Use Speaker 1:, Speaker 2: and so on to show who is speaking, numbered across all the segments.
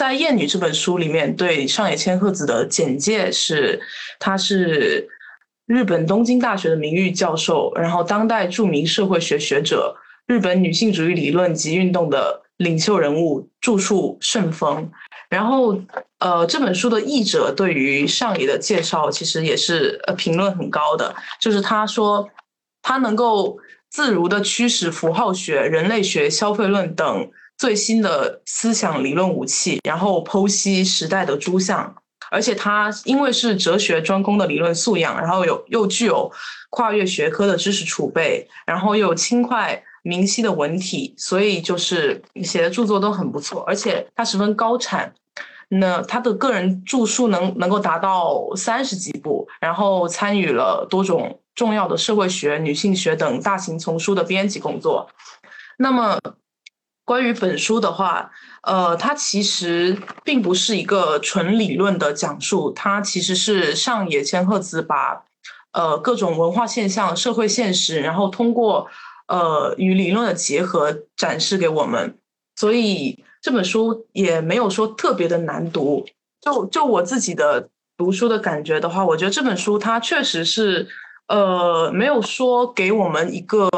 Speaker 1: 在《艳女》这本书里面，对上野千鹤子的简介是，她是日本东京大学的名誉教授，然后当代著名社会学学者，日本女性主义理论及运动的领袖人物，著述甚丰。然后，呃，这本书的译者对于上野的介绍其实也是呃评论很高的，就是他说他能够自如的驱使符号学、人类学、消费论等最新的思想理论武器，然后剖析时代的诸相，而且他因为是哲学专攻的理论素养，然后有又具有跨越学科的知识储备，然后又有轻快。明晰的文体，所以就是写的著作都很不错，而且他十分高产。那他的个人著述能能够达到三十几部，然后参与了多种重要的社会学、女性学等大型丛书的编辑工作。那么关于本书的话，呃，它其实并不是一个纯理论的讲述，它其实是上野千鹤子把呃各种文化现象、社会现实，然后通过。呃，与理论的结合展示给我们，所以这本书也没有说特别的难读。就就我自己的读书的感觉的话，我觉得这本书它确实是，呃，没有说给我们一个，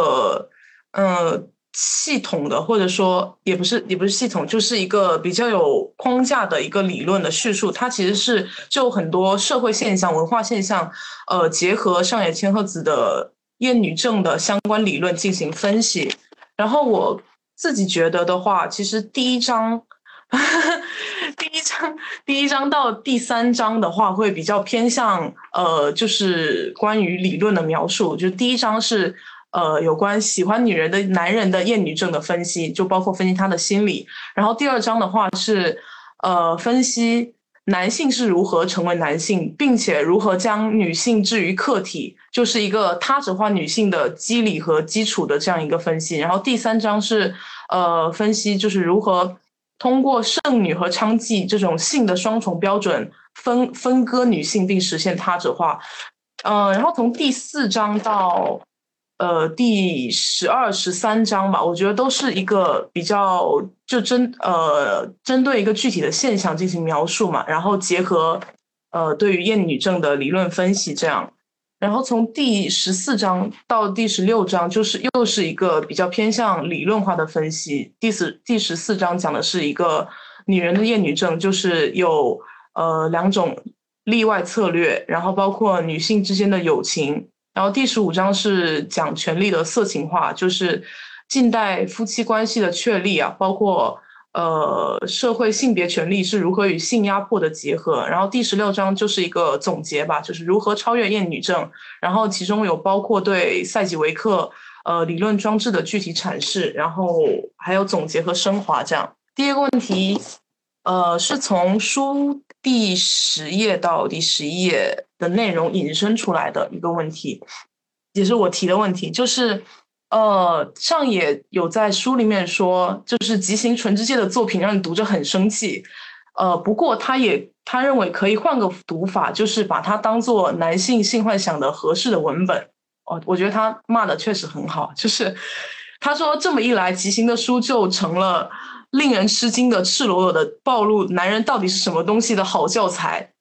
Speaker 1: 呃，系统的，或者说也不是也不是系统，就是一个比较有框架的一个理论的叙述。它其实是就很多社会现象、文化现象，呃，结合上野千鹤子的。厌女症的相关理论进行分析，然后我自己觉得的话，其实第一章，第一章，第一章到第三章的话，会比较偏向呃，就是关于理论的描述。就第一章是呃，有关喜欢女人的男人的厌女症的分析，就包括分析他的心理。然后第二章的话是呃，分析。男性是如何成为男性，并且如何将女性置于客体，就是一个他者化女性的机理和基础的这样一个分析。然后第三章是，呃，分析就是如何通过剩女和娼妓这种性的双重标准分分割女性，并实现他者化。嗯，然后从第四章到。呃，第十二、十三章吧，我觉得都是一个比较就针呃针对一个具体的现象进行描述嘛，然后结合呃对于厌女症的理论分析这样，然后从第十四章到第十六章就是又是一个比较偏向理论化的分析。第十第十四章讲的是一个女人的厌女症，就是有呃两种例外策略，然后包括女性之间的友情。然后第十五章是讲权力的色情化，就是近代夫妻关系的确立啊，包括呃社会性别权利是如何与性压迫的结合。然后第十六章就是一个总结吧，就是如何超越厌女症。然后其中有包括对赛吉维克呃理论装置的具体阐释，然后还有总结和升华这样。第二个问题，呃，是从书。第十页到第十一页的内容引申出来的一个问题，也是我提的问题，就是，呃，上野有在书里面说，就是吉行纯之介的作品让你读着很生气，呃，不过他也他认为可以换个读法，就是把它当做男性性幻想的合适的文本。哦，我觉得他骂的确实很好，就是他说这么一来，吉行的书就成了。令人吃惊的、赤裸裸的暴露男人到底是什么东西的好教材，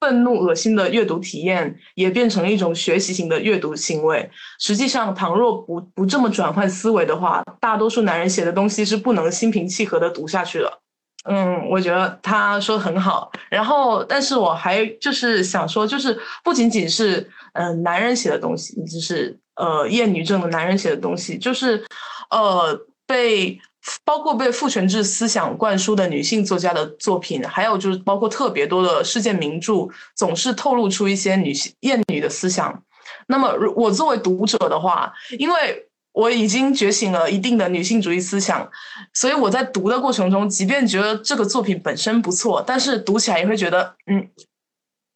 Speaker 1: 愤怒、恶心的阅读体验也变成了一种学习型的阅读行为。实际上，倘若不不这么转换思维的话，大多数男人写的东西是不能心平气和的读下去的。嗯，我觉得他说的很好。然后，但是我还就是想说，就是不仅仅是嗯男人写的东西，就是呃厌女症的男人写的东西，就是呃被。包括被父权制思想灌输的女性作家的作品，还有就是包括特别多的世界名著，总是透露出一些女性厌女的思想。那么，我作为读者的话，因为我已经觉醒了一定的女性主义思想，所以我在读的过程中，即便觉得这个作品本身不错，但是读起来也会觉得，嗯，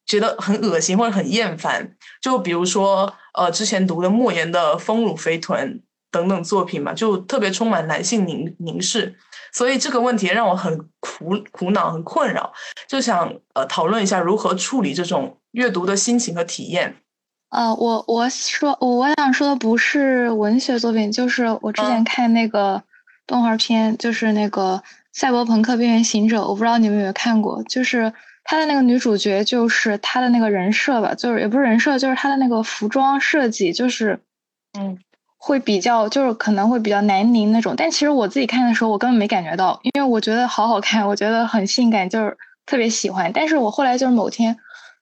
Speaker 1: 觉得很恶心或者很厌烦。就比如说，呃，之前读的莫言的《丰乳肥臀》。等等作品嘛，就特别充满男性凝凝视，所以这个问题让我很苦苦恼、很困扰，就想呃讨论一下如何处理这种阅读的心情和体验。
Speaker 2: 呃，我我说我我想说的不是文学作品，就是我之前看那个动画片，就是那个《赛博朋克：边缘行者》，我不知道你们有没有看过，就是他的那个女主角，就是他的那个人设吧，就是也不是人设，就是他的那个服装设计，就是
Speaker 1: 嗯，
Speaker 2: 会比较，就是可能会比较南宁那种。但其实我自己看的时候，我根本没感觉到，因为我觉得好好看，我觉得很性感，就是特别喜欢。但是我后来就是某天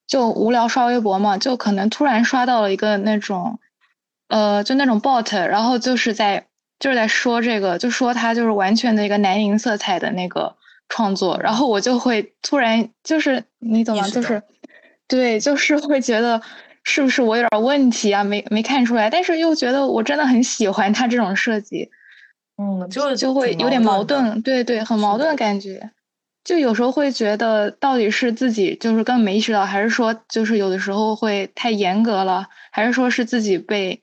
Speaker 2: 就无聊刷微博嘛，就可能突然刷到了一个那种。呃，就那种 bot，然后就是在就是在说这个，就说他就是完全的一个南宁色彩的那个创作，然后我就会突然就是你懂吗？就是对，就是会觉得是不是我有点问题啊？没没看出来，但是又觉得我真的很喜欢他这种设计，
Speaker 1: 嗯，就
Speaker 2: 就会有点
Speaker 1: 矛
Speaker 2: 盾，对对，很矛盾的感觉，就有时候会觉得到底是自己就是根本没意识到，还是说就是有的时候会太严格了，还是说是自己被。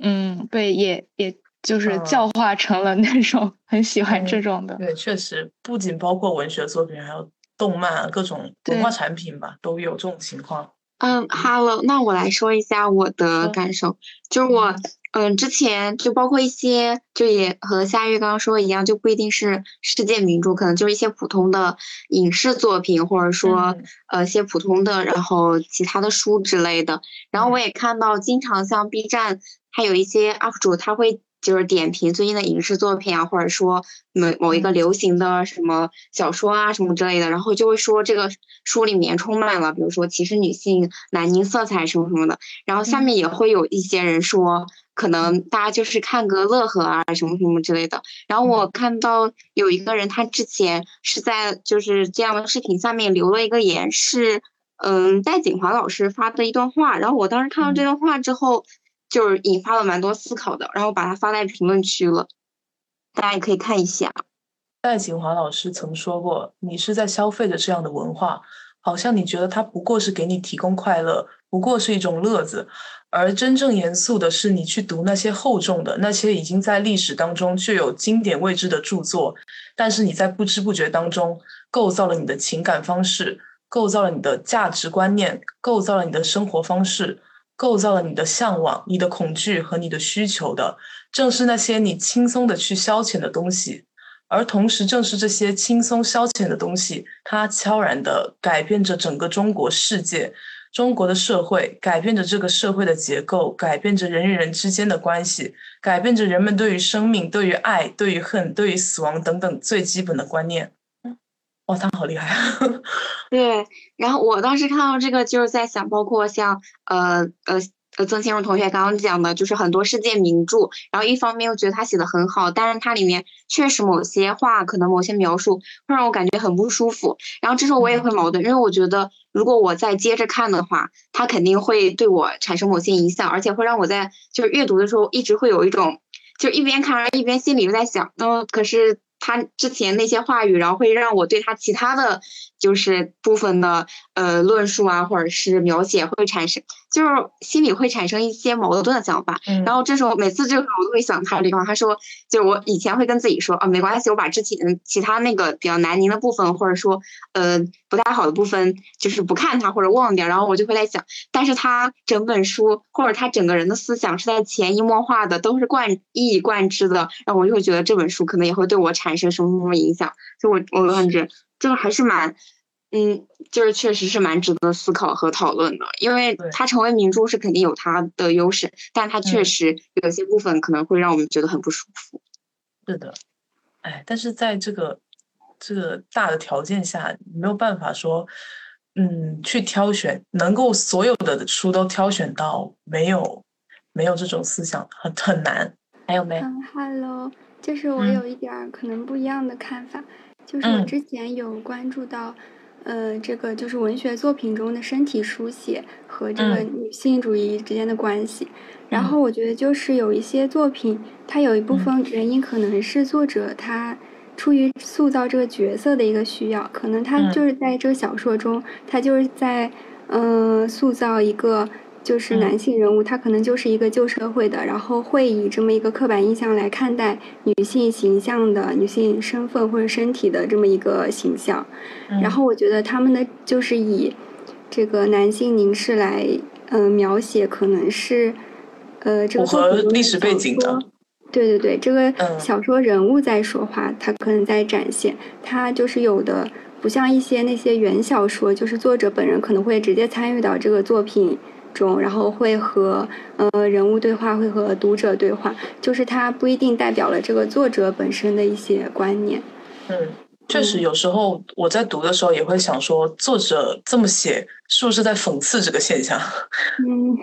Speaker 2: 嗯，被，也也就是教化成了那种很喜欢这种的。
Speaker 1: 对，确实，不仅包括文学作品，还有动漫各种文化产品吧，都有这种情况。
Speaker 3: 嗯，Hello，那我来说一下我的感受，就是我，嗯，之前就包括一些，就也和夏月刚刚说的一样，就不一定是世界名著，可能就是一些普通的影视作品，或者说呃一些普通的，然后其他的书之类的。然后我也看到，经常像 B 站。还有一些 UP 主，他会就是点评最近的影视作品啊，或者说某某一个流行的什么小说啊什么之类的，然后就会说这个书里面充满了，比如说歧视女性、南宁色彩什么什么的。然后下面也会有一些人说，可能大家就是看个乐呵啊什么什么之类的。然后我看到有一个人，他之前是在就是这样的视频下面留了一个言，是嗯戴锦华老师发的一段话。然后我当时看到这段话之后。就是引发了蛮多思考的，然后把它发在评论区了，大家也可以看一下。
Speaker 1: 戴景华老师曾说过：“你是在消费着这样的文化，好像你觉得它不过是给你提供快乐，不过是一种乐子。而真正严肃的是，你去读那些厚重的、那些已经在历史当中具有经典位置的著作，但是你在不知不觉当中构造了你的情感方式，构造了你的价值观念，构造了你的生活方式。”构造了你的向往、你的恐惧和你的需求的，正是那些你轻松的去消遣的东西，而同时，正是这些轻松消遣的东西，它悄然的改变着整个中国世界、中国的社会，改变着这个社会的结构，改变着人与人之间的关系，改变着人们对于生命、对于爱、对于恨、对于死亡等等最基本的观念。哇，他好厉害啊！
Speaker 3: 对，然后我当时看到这个，就是在想，包括像呃呃呃曾庆荣同学刚刚讲的，就是很多世界名著，然后一方面又觉得他写的很好，但是它里面确实某些话，可能某些描述会让我感觉很不舒服。然后这时候我也会矛盾，因为我觉得如果我再接着看的话，它肯定会对我产生某些影响，而且会让我在就是阅读的时候一直会有一种，就一边看一边心里又在想，嗯，可是。他之前那些话语，然后会让我对他其他的就是部分的呃论述啊，或者是描写会产生，就是心里会产生一些矛盾的想法。然后这时候每次这个时候我都会想他的地方，他说就是我以前会跟自己说啊没关系，我把之前其他那个比较难宁的部分，或者说呃不太好的部分，就是不看它或者忘掉。然后我就会在想，但是他整本书或者他整个人的思想是在潜移默化的，都是贯一以贯之的。然后我就会觉得这本书可能也会对我产。产生什么什么影响？就我我感觉这个还是蛮，嗯，就是确实是蛮值得思考和讨论的，因为它成为明珠是肯定有它的优势，但它确实有些部分可能会让我们觉得很不舒服。
Speaker 1: 是的，哎，但是在这个这个大的条件下，没有办法说，嗯，去挑选能够所有的书都挑选到没有没有这种思想很很难。还有没？
Speaker 4: 嗯，Hello。就是我有一点儿可能不一样的看法，就是我之前有关注到，呃，这个就是文学作品中的身体书写和这个女性主义之间的关系。然后我觉得就是有一些作品，它有一部分原因可能是作者他出于塑造这个角色的一个需要，可能他就是在这个小说中，他就是在嗯塑造一个。就是男性人物，他可能就是一个旧社会的，然后会以这么一个刻板印象来看待女性形象的女性身份或者身体的这么一个形象。然后我觉得他们的就是以这个男性凝视来，嗯，描写可能是，呃，这个
Speaker 1: 符合历史背景的。
Speaker 4: 对对对，这个小说人物在说话，他可能在展现，他就是有的不像一些那些原小说，就是作者本人可能会直接参与到这个作品中，然后会和呃人物对话，会和读者对话，就是它不一定代表了这个作者本身的一些观念。
Speaker 1: 嗯，确实，有时候我在读的时候也会想说，作者这么写是不是在讽刺这个现象？
Speaker 4: 嗯。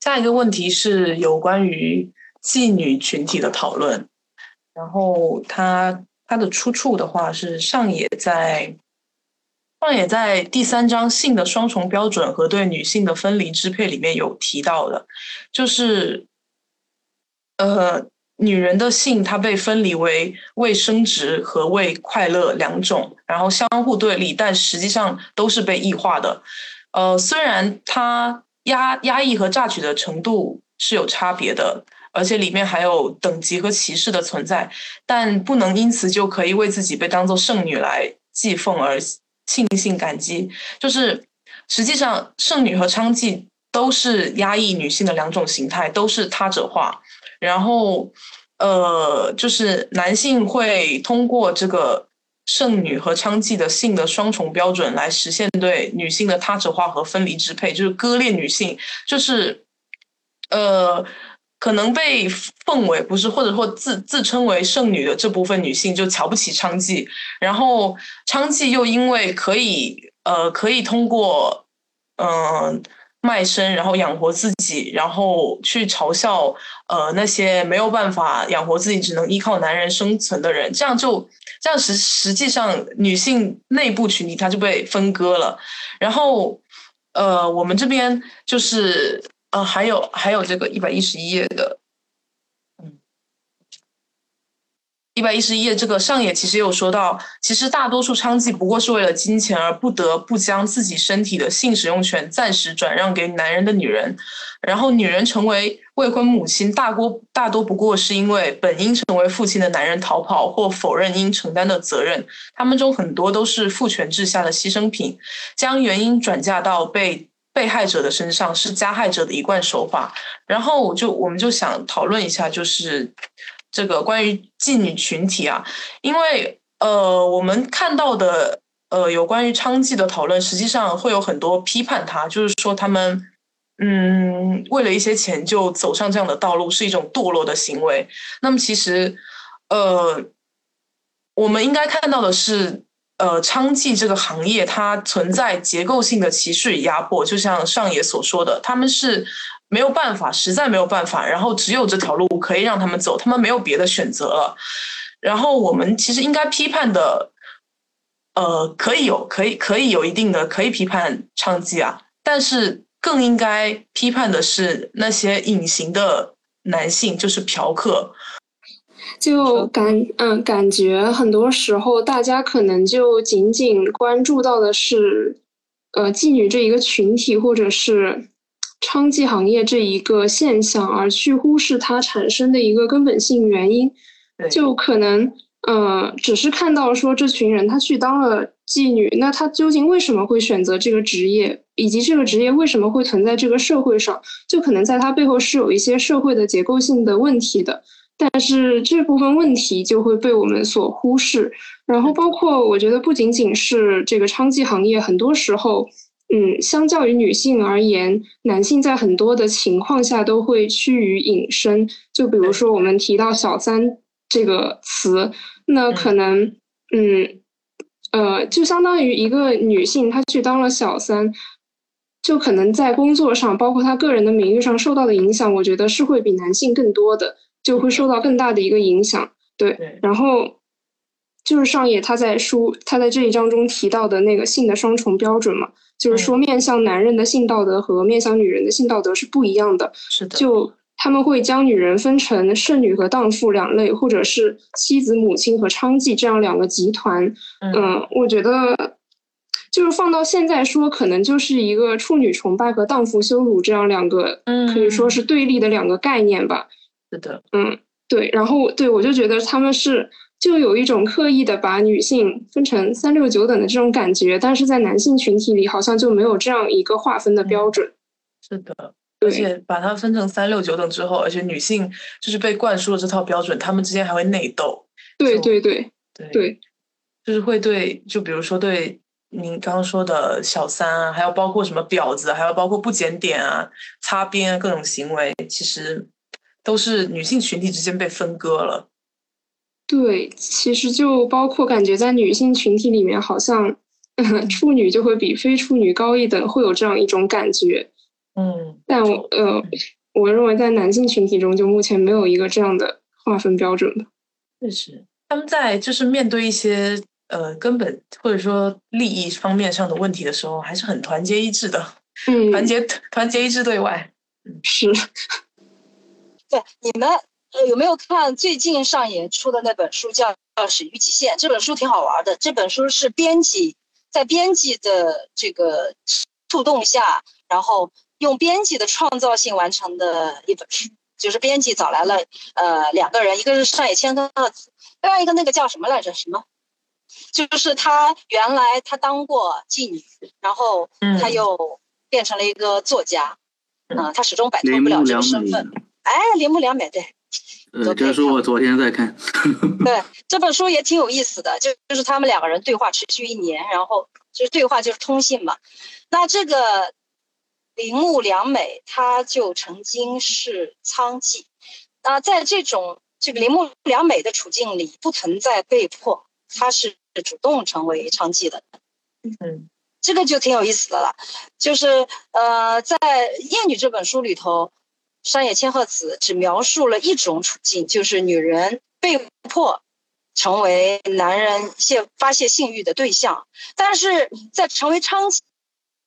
Speaker 1: 下一个问题是有关于。妓女群体的讨论，然后它它的出处的话是上野在上野在第三章性的双重标准和对女性的分离支配里面有提到的，就是呃女人的性它被分离为为生殖和为快乐两种，然后相互对立，但实际上都是被异化的。呃，虽然它压压抑和榨取的程度是有差别的。而且里面还有等级和歧视的存在，但不能因此就可以为自己被当做圣女来祭奉而庆幸感激。就是实际上，圣女和娼妓都是压抑女性的两种形态，都是他者化。然后，呃，就是男性会通过这个圣女和娼妓的性的双重标准来实现对女性的他者化和分离支配，就是割裂女性，就是呃。可能被奉为不是，或者或自自称为圣女的这部分女性就瞧不起娼妓，然后娼妓又因为可以呃可以通过嗯卖身然后养活自己，然后去嘲笑呃那些没有办法养活自己只能依靠男人生存的人，这样就这样实实际上女性内部群体它就被分割了，然后呃我们这边就是。呃，还有还有这个一百一十一页的，嗯，一百一十一页这个上野其实有说到，其实大多数娼妓不过是为了金钱而不得不将自己身体的性使用权暂时转让给男人的女人，然后女人成为未婚母亲，大多大多不过是因为本应成为父亲的男人逃跑或否认应承担的责任，他们中很多都是父权制下的牺牲品，将原因转嫁到被。被害者的身上是加害者的一贯手法，然后我就我们就想讨论一下，就是这个关于妓女群体啊，因为呃，我们看到的呃有关于娼妓的讨论，实际上会有很多批判，他就是说他们嗯为了一些钱就走上这样的道路是一种堕落的行为。那么其实呃，我们应该看到的是。呃，娼妓这个行业它存在结构性的歧视与压迫，就像上野所说的，他们是没有办法，实在没有办法，然后只有这条路可以让他们走，他们没有别的选择了。然后我们其实应该批判的，呃，可以有，可以可以有一定的可以批判娼妓啊，但是更应该批判的是那些隐形的男性，就是嫖客。
Speaker 5: 就感嗯，感觉很多时候大家可能就仅仅关注到的是，呃，妓女这一个群体，或者是娼妓行业这一个现象，而去忽视它产生的一个根本性原因。就可能呃，只是看到说这群人他去当了妓女，那他究竟为什么会选择这个职业，以及这个职业为什么会存在这个社会上，就可能在他背后是有一些社会的结构性的问题的。但是这部分问题就会被我们所忽视，然后包括我觉得不仅仅是这个娼妓行业，很多时候，嗯，相较于女性而言，男性在很多的情况下都会趋于隐身。就比如说我们提到“小三”这个词，那可能，嗯，呃，就相当于一个女性她去当了小三，就可能在工作上，包括她个人的名誉上受到的影响，我觉得是会比男性更多的。就会受到更大的一个影响，对。然后就是上野他在书他在这一章中提到的那个性的双重标准嘛，就是说面向男人的性道德和面向女人的性道德是不一样的。
Speaker 1: 是的。
Speaker 5: 就他们会将女人分成剩女和荡妇两类，或者是妻子、母亲和娼妓这样两个集团。嗯，我觉得就是放到现在说，可能就是一个处女崇拜和荡妇羞辱这样两个，可以说是对立的两个概念吧。
Speaker 1: 是的，
Speaker 5: 嗯，对，然后对我就觉得他们是就有一种刻意的把女性分成三六九等的这种感觉，但是在男性群体里好像就没有这样一个划分的标准。
Speaker 1: 是的，而且把它分成三六九等之后，而且女性就是被灌输了这套标准，她们之间还会内斗。
Speaker 5: 对对对
Speaker 1: 对
Speaker 5: 对，
Speaker 1: 就是会对，就比如说对您刚刚说的小三啊，还有包括什么婊子，还有包括不检点啊、擦边啊各种行为，其实都是女性群体之间被分割了。
Speaker 5: 对，其实就包括感觉在女性群体里面，好像处女就会比非处女高一等，会有这样一种感觉。
Speaker 1: 嗯，
Speaker 5: 但我呃，我认为在男性群体中，就目前没有一个这样的划分标准的。
Speaker 1: 确实，他们在就是面对一些呃根本或者说利益方面上的问题的时候，还是很团结一致的。
Speaker 5: 嗯，
Speaker 1: 团结团结一致对外。
Speaker 5: 是。
Speaker 6: 对你们。呃，有没有看最近上演出的那本书叫《叫始于极限》？这本书挺好玩的。这本书是编辑在编辑的这个触动下，然后用编辑的创造性完成的一本书。就是编辑找来了呃两个人，一个是上野千鹤子，另外一个那个叫什么来着？什么？就是他原来他当过妓女，然后他又变成了一个作家，嗯，他始终摆脱不了这个身份。哎，铃木良美，对。
Speaker 7: 呃，这书我昨天在看。
Speaker 6: 对，这本书也挺有意思的，就就是他们两个人对话持续一年，然后就是对话就是通信嘛。那这个铃木良美，她就曾经是娼妓。那在这种这个铃木良美的处境里，不存在被迫，她是主动成为娼妓的。
Speaker 1: 嗯，
Speaker 6: 这个就挺有意思的了。就是呃，在《艳女》这本书里头。山野千鹤子只描述了一种处境，就是女人被迫成为男人泄发泄性欲的对象。但是在成为娼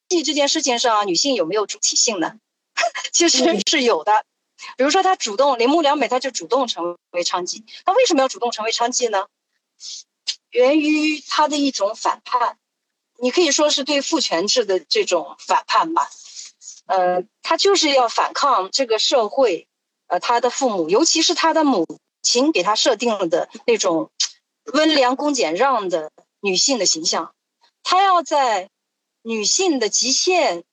Speaker 6: 妓这件事情上，女性有没有主体性呢？其实是有的。比如说，她主动铃木良美，她就主动成为娼妓。她为什么要主动成为娼妓呢？源于她的一种反叛，你可以说是对父权制的这种反叛吧。呃，他就是要反抗这个社会，呃，他的父母，尤其是他的母亲给他设定了的那种温良恭俭让的女性的形象，他要在女性的极限，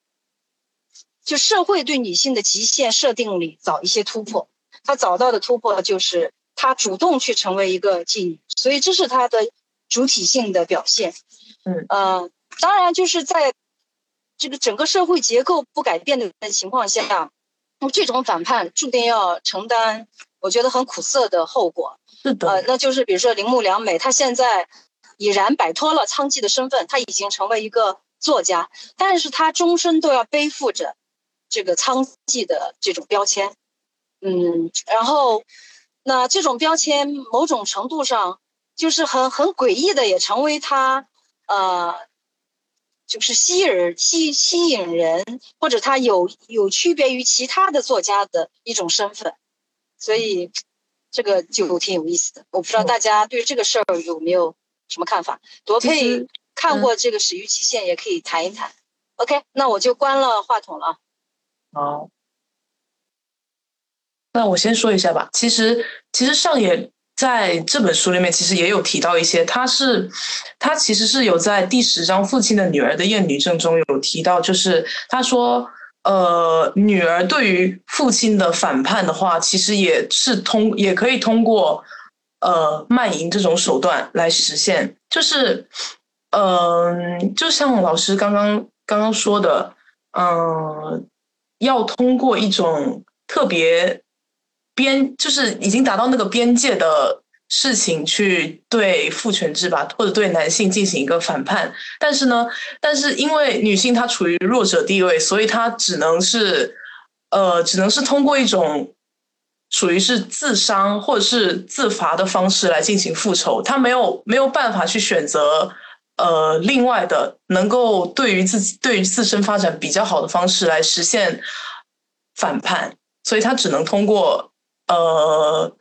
Speaker 6: 就社会对女性的极限设定里找一些突破。他找到的突破就是他主动去成为一个妓女，所以这是他的主体性的表现。
Speaker 1: 嗯，
Speaker 6: 呃，当然就是在。这个整个社会结构不改变的情况下，那么这种反叛注定要承担，我觉得很苦涩的后果。
Speaker 1: 是的，
Speaker 6: 呃，那就是比如说铃木良美，她现在已然摆脱了娼妓的身份，她已经成为一个作家，但是她终身都要背负着这个娼妓的这种标签。嗯，然后那这种标签某种程度上就是很很诡异的，也成为她呃。就是吸引吸吸引人，或者他有有区别于其他的作家的一种身份，所以这个就挺有意思的。我不知道大家对这个事儿有没有什么看法？罗佩看过这个《始于极限》，也可以谈一谈。OK，那我就关了话筒了。
Speaker 1: 好，那我先说一下吧。其实，其实上野。在这本书里面，其实也有提到一些，他是，他其实是有在第十章《父亲的女儿》的厌女症中有提到，就是他说，呃，女儿对于父亲的反叛的话，其实也是通，也可以通过，呃，卖淫这种手段来实现，就是，嗯，就像老师刚刚刚刚说的，嗯，要通过一种特别。边就是已经达到那个边界的事情，去对父权制吧，或者对男性进行一个反叛。但是呢，但是因为女性她处于弱者地位，所以她只能是，呃，只能是通过一种属于是自伤或者是自罚的方式来进行复仇。她没有没有办法去选择呃另外的能够对于自己对于自身发展比较好的方式来实现反叛，所以她只能通过。呃，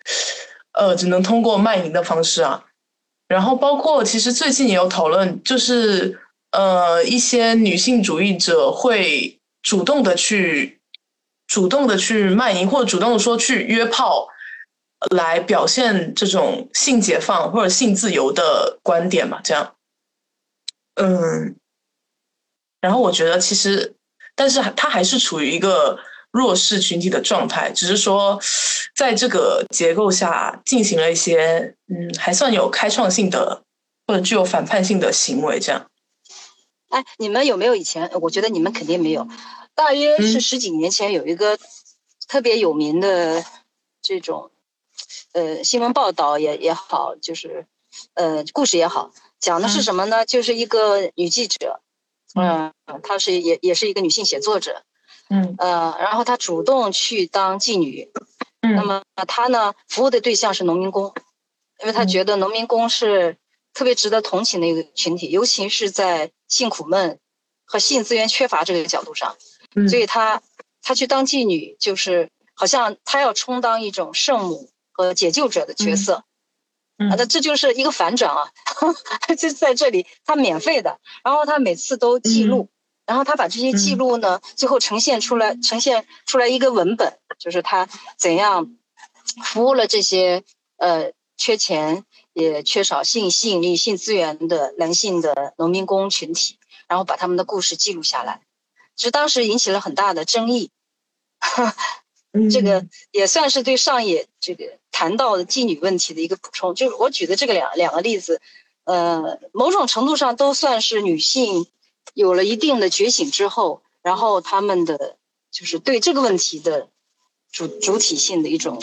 Speaker 1: 呃，只能通过卖淫的方式啊。然后包括其实最近也有讨论，就是呃，一些女性主义者会主动的去主动的去卖淫，或者主动的说去约炮，来表现这种性解放或者性自由的观点嘛。这样，嗯，然后我觉得其实，但是他还是处于一个。弱势群体的状态，只是说在这个结构下进行了一些嗯还算有开创性的或者具有反叛性的行为，这样。
Speaker 6: 哎，你们有没有以前？我觉得你们肯定没有。大约是十几年前有一个特别有名的这种呃新闻报道也也好，就是呃故事也好，讲的是什么呢？就是一个女记者。嗯，她是也也是一个女性写作者，
Speaker 1: 嗯。
Speaker 6: 呃，然后她主动去当妓女，那么她呢服务的对象是农民工，因为她觉得农民工是特别值得同情的一个群体，尤其是在性苦闷和性资源缺乏这个角度上，所以她她去当妓女，就是好像她要充当一种圣母和解救者的角色。啊，那这就是一个反转啊！就在这里，他免费的，然后他每次都记录，然后他把这些记录呢，最后呈现出来，呈现出来一个文本，就是他怎样服务了这些呃缺钱也缺少性吸引力、性资源的男性的农民工群体，然后把他们的故事记录下来，就当时引起了很大的争议。这个也算是对上野这个谈到的妓女问题的一个补充。就是我举的这个两两个例子，呃，某种程度上都算是女性有了一定的觉醒之后，然后他们的就是对这个问题的主主体性的一种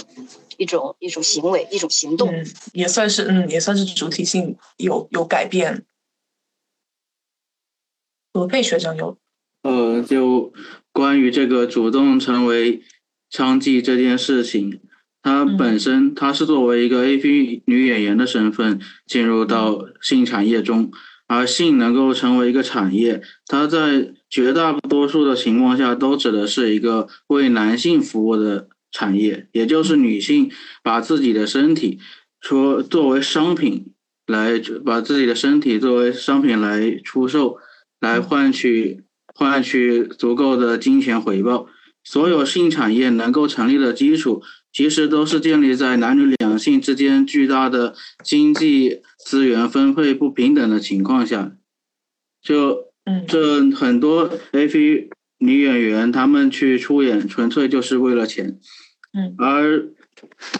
Speaker 6: 一种一种行为一种行动，嗯
Speaker 1: 也算是嗯也算是主体性有有改变。罗佩学长有，
Speaker 7: 呃，就关于这个主动成为。娼妓这件事情，她本身她是作为一个 AV 女演员的身份进入到性产业中，而性能够成为一个产业，它在绝大多数的情况下都指的是一个为男性服务的产业，也就是女性把自己的身体说作为商品来把自己的身体作为商品来出售，来换取换取足够的金钱回报。所有性产业能够成立的基础，其实都是建立在男女两性之间巨大的经济资源分配不平等的情况下。就这很多 AV 女演员，她们去出演纯粹就是为了钱。
Speaker 1: 嗯，
Speaker 7: 而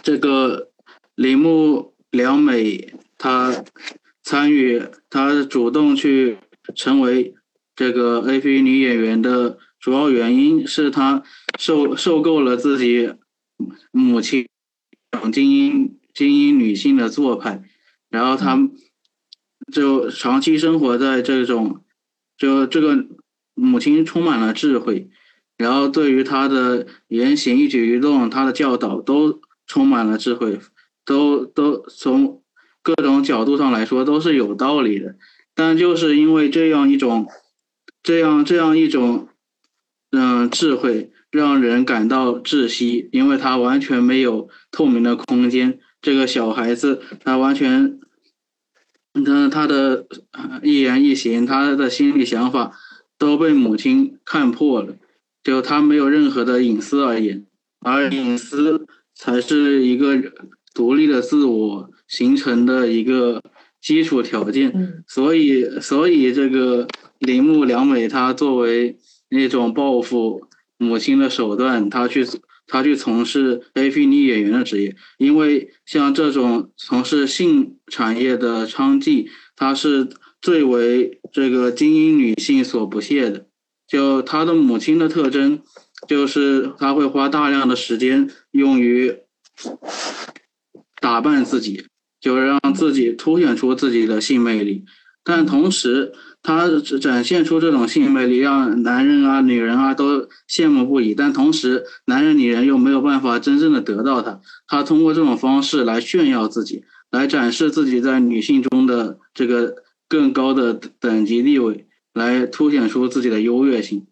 Speaker 7: 这个铃木良美，她参与，她主动去成为这个 AV 女演员的。主要原因是她受受够了自己母亲精英精英女性的做派，然后他就长期生活在这种就这个母亲充满了智慧，然后对于他的言行一举一动，他的教导都充满了智慧，都都从各种角度上来说都是有道理的，但就是因为这样一种这样这样一种。嗯，智慧让人感到窒息，因为他完全没有透明的空间。这个小孩子，他完全，他他的一言一行，他的心理想法都被母亲看破了，就他没有任何的隐私而言，而隐私才是一个独立的自我形成的一个基础条件。所以，所以这个铃木良美，她作为。那种报复母亲的手段，他去他去从事 AV 女演员的职业，因为像这种从事性产业的娼妓，她是最为这个精英女性所不屑的。就她的母亲的特征，就是她会花大量的时间用于打扮自己，就让自己凸显出自己的性魅力，但同时。他展现出这种性魅力，让男人啊、女人啊都羡慕不已。但同时，男人、女人又没有办法真正的得到他。他通过这种方式来炫耀自己，来展示自己在女性中的这个更高的等级地位，来凸显出自己的优越性。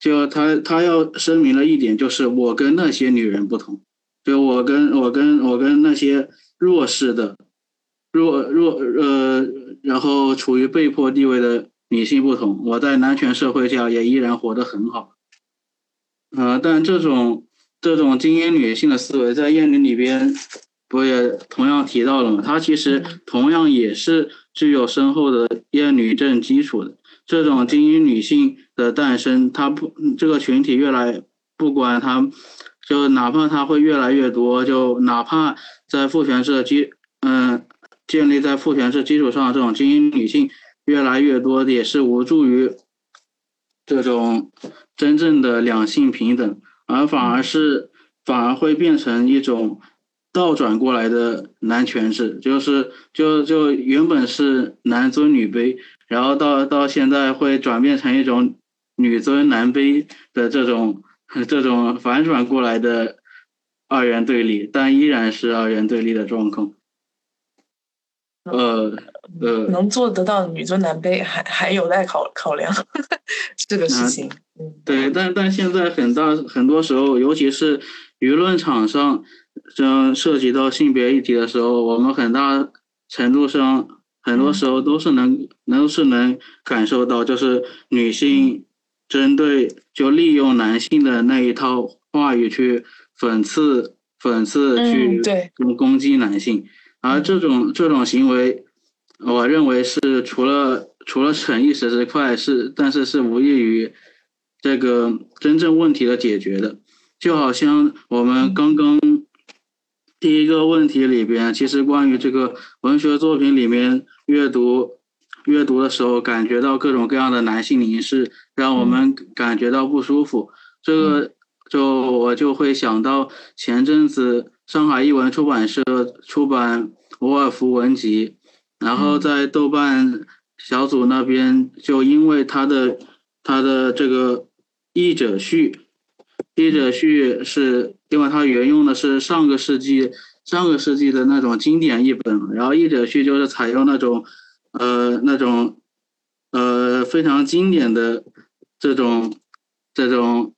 Speaker 7: 就他，他要声明了一点，就是我跟那些女人不同，就我跟我跟我跟那些弱势的。弱弱呃，然后处于被迫地位的女性不同，我在男权社会下也依然活得很好。呃，但这种这种精英女性的思维在艳女里边不也同样提到了吗？她其实同样也是具有深厚的艳女症基础的。这种精英女性的诞生，她不这个群体越来不管她，就哪怕她会越来越多，就哪怕在父权社基，嗯，建立在父权制基础上的这种精英女性越来越多，也是无助于这种真正的两性平等，而反而是反而会变成一种。倒转过来的男权制，就是就就原本是男尊女卑，然后到到现在会转变成一种女尊男卑的这种这种反转过来的二元对立，但依然是二元对立的状况。呃呃，
Speaker 1: 能做得到女尊男卑，还还有待考考量这个事情。
Speaker 7: 嗯，对，但但现在很大很多时候，尤其是舆论场上。这涉及到性别议题的时候，我们很大程度上，很多时候都是能，能是能感受到，就是女性针对就利用男性的那一套话语去讽刺、讽刺去攻攻击男性，而这种这种行为，我认为是除了除了逞一时之快是，但是是无异于这个真正问题的解决的，就好像我们刚刚。第一个问题里边，其实关于这个文学作品里面阅读阅读的时候，感觉到各种各样的男性凝视，让我们感觉到不舒服。这个就我就会想到前阵子上海译文出版社出版《沃尔夫文集》，然后在豆瓣小组那边，就因为他的他的这个译者序。译者序是，因为他原用的是上个世纪上个世纪的那种经典译本，然后译者序就是采用那种，呃，那种，呃，非常经典的这种这种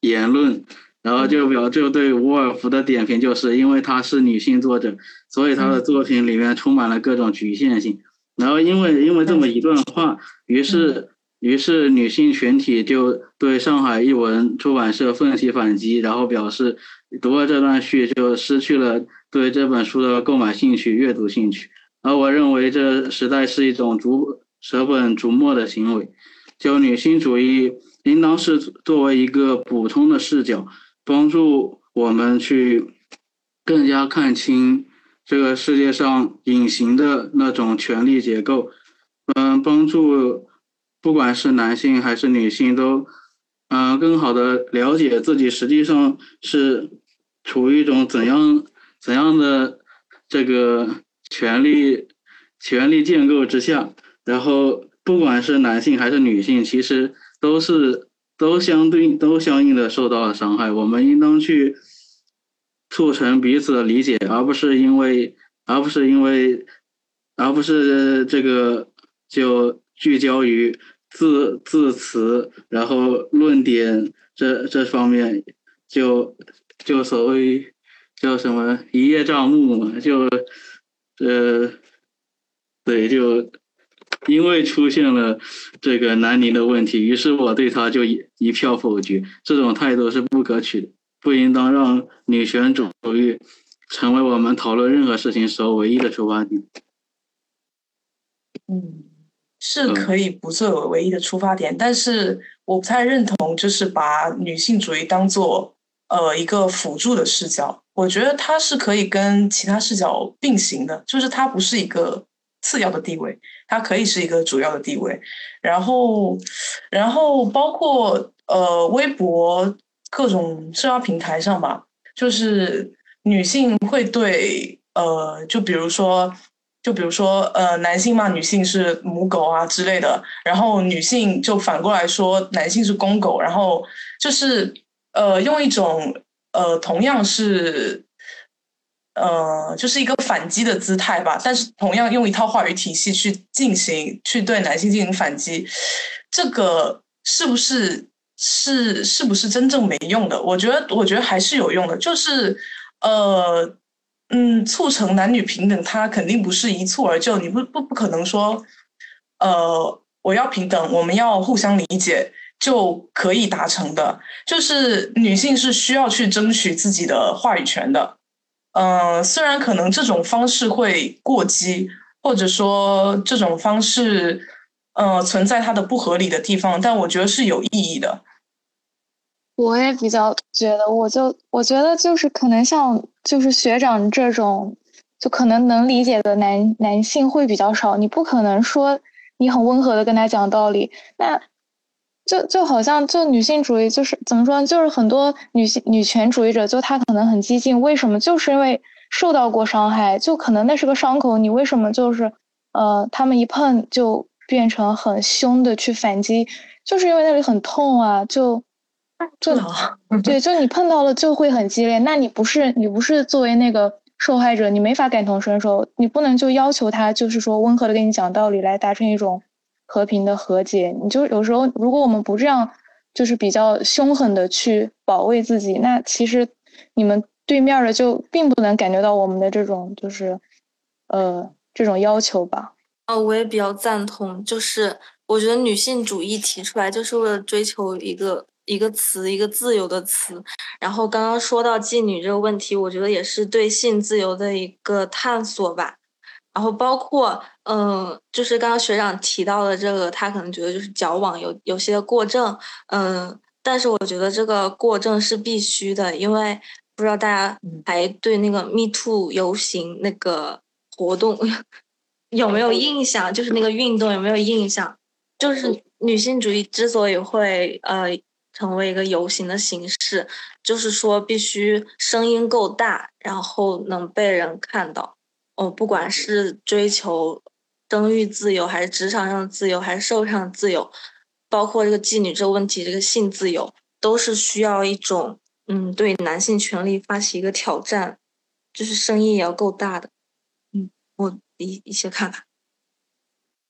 Speaker 7: 言论，然后就表就对伍尔夫的点评，就是因为她是女性作者，所以她的作品里面充满了各种局限性，然后因为因为这么一段话，于是。于是，女性群体就对上海译文出版社奋起反击，然后表示读了这段序就失去了对这本书的购买兴趣、阅读兴趣。而我认为，这实在是一种逐舍本逐末的行为。就女性主义应当是作为一个补充的视角，帮助我们去更加看清这个世界上隐形的那种权力结构，嗯，帮助。不管是男性还是女性，都嗯更好的了解自己实际上是处于一种怎样怎样的这个权力权力建构之下。然后，不管是男性还是女性，其实都是都相对都相应的受到了伤害。我们应当去促成彼此的理解，而不是因为而不是因为而不是这个就。聚焦于字字词，然后论点这这方面，就就所谓叫什么一叶障目嘛，就呃对，就因为出现了这个南宁的问题，于是我对他就一一票否决。这种态度是不可取的，不应当让女权主义成为我们讨论任何事情时候唯一的出发点。
Speaker 1: 嗯。是可以不作为唯一的出发点，但是我不太认同，就是把女性主义当做呃一个辅助的视角。我觉得它是可以跟其他视角并行的，就是它不是一个次要的地位，它可以是一个主要的地位。然后，然后包括呃微博各种社交平台上吧，就是女性会对呃，就比如说。就比如说，呃，男性骂女性是母狗啊之类的，然后女性就反过来说男性是公狗，然后就是呃，用一种呃同样是呃就是一个反击的姿态吧，但是同样用一套话语体系去进行去对男性进行反击，这个是不是是是不是真正没用的？我觉得我觉得还是有用的，就是呃。嗯，促成男女平等，它肯定不是一蹴而就。你不不不可能说，呃，我要平等，我们要互相理解就可以达成的。就是女性是需要去争取自己的话语权的。嗯，虽然可能这种方式会过激，或者说这种方式，呃，存在它的不合理的地方，但我觉得是有意义的。
Speaker 2: 我也比较觉得，我就我觉得就是可能像就是学长这种，就可能能理解的男男性会比较少。你不可能说你很温和的跟他讲道理，那就就好像就女性主义就是怎么说呢？就是很多女性女权主义者，就她可能很激进，为什么？就是因为受到过伤害，就可能那是个伤口，你为什么就是呃，他们一碰就变成很凶的去反击，就是因为那里很痛啊，就。就对，就你碰到了就会很激烈。那你不是你不是作为那个受害者，你没法感同身受。你不能就要求他，就是说温和的跟你讲道理，来达成一种和平的和解。你就有时候，如果我们不这样，就是比较凶狠的去保卫自己，那其实你们对面的就并不能感觉到我们的这种就是呃这种要求吧。
Speaker 8: 哦，我也比较赞同，就是我觉得女性主义提出来就是为了追求一个。一个词，一个自由的词。然后刚刚说到妓女这个问题，我觉得也是对性自由的一个探索吧。然后包括，嗯，就是刚刚学长提到的这个，他可能觉得就是矫枉有有些过正，嗯，但是我觉得这个过正是必须的，因为不知道大家还对那个 Me Too 游行那个活动 有没有印象？就是那个运动有没有印象？就是女性主义之所以会呃。成为一个游行的形式，就是说必须声音够大，然后能被人看到。哦，不管是追求生育自由，还是职场上的自由，还是社会上的自由，包括这个妓女这个问题，这个性自由，都是需要一种嗯，对男性权利发起一个挑战，就是声音也要够大的。嗯，我一一些看法。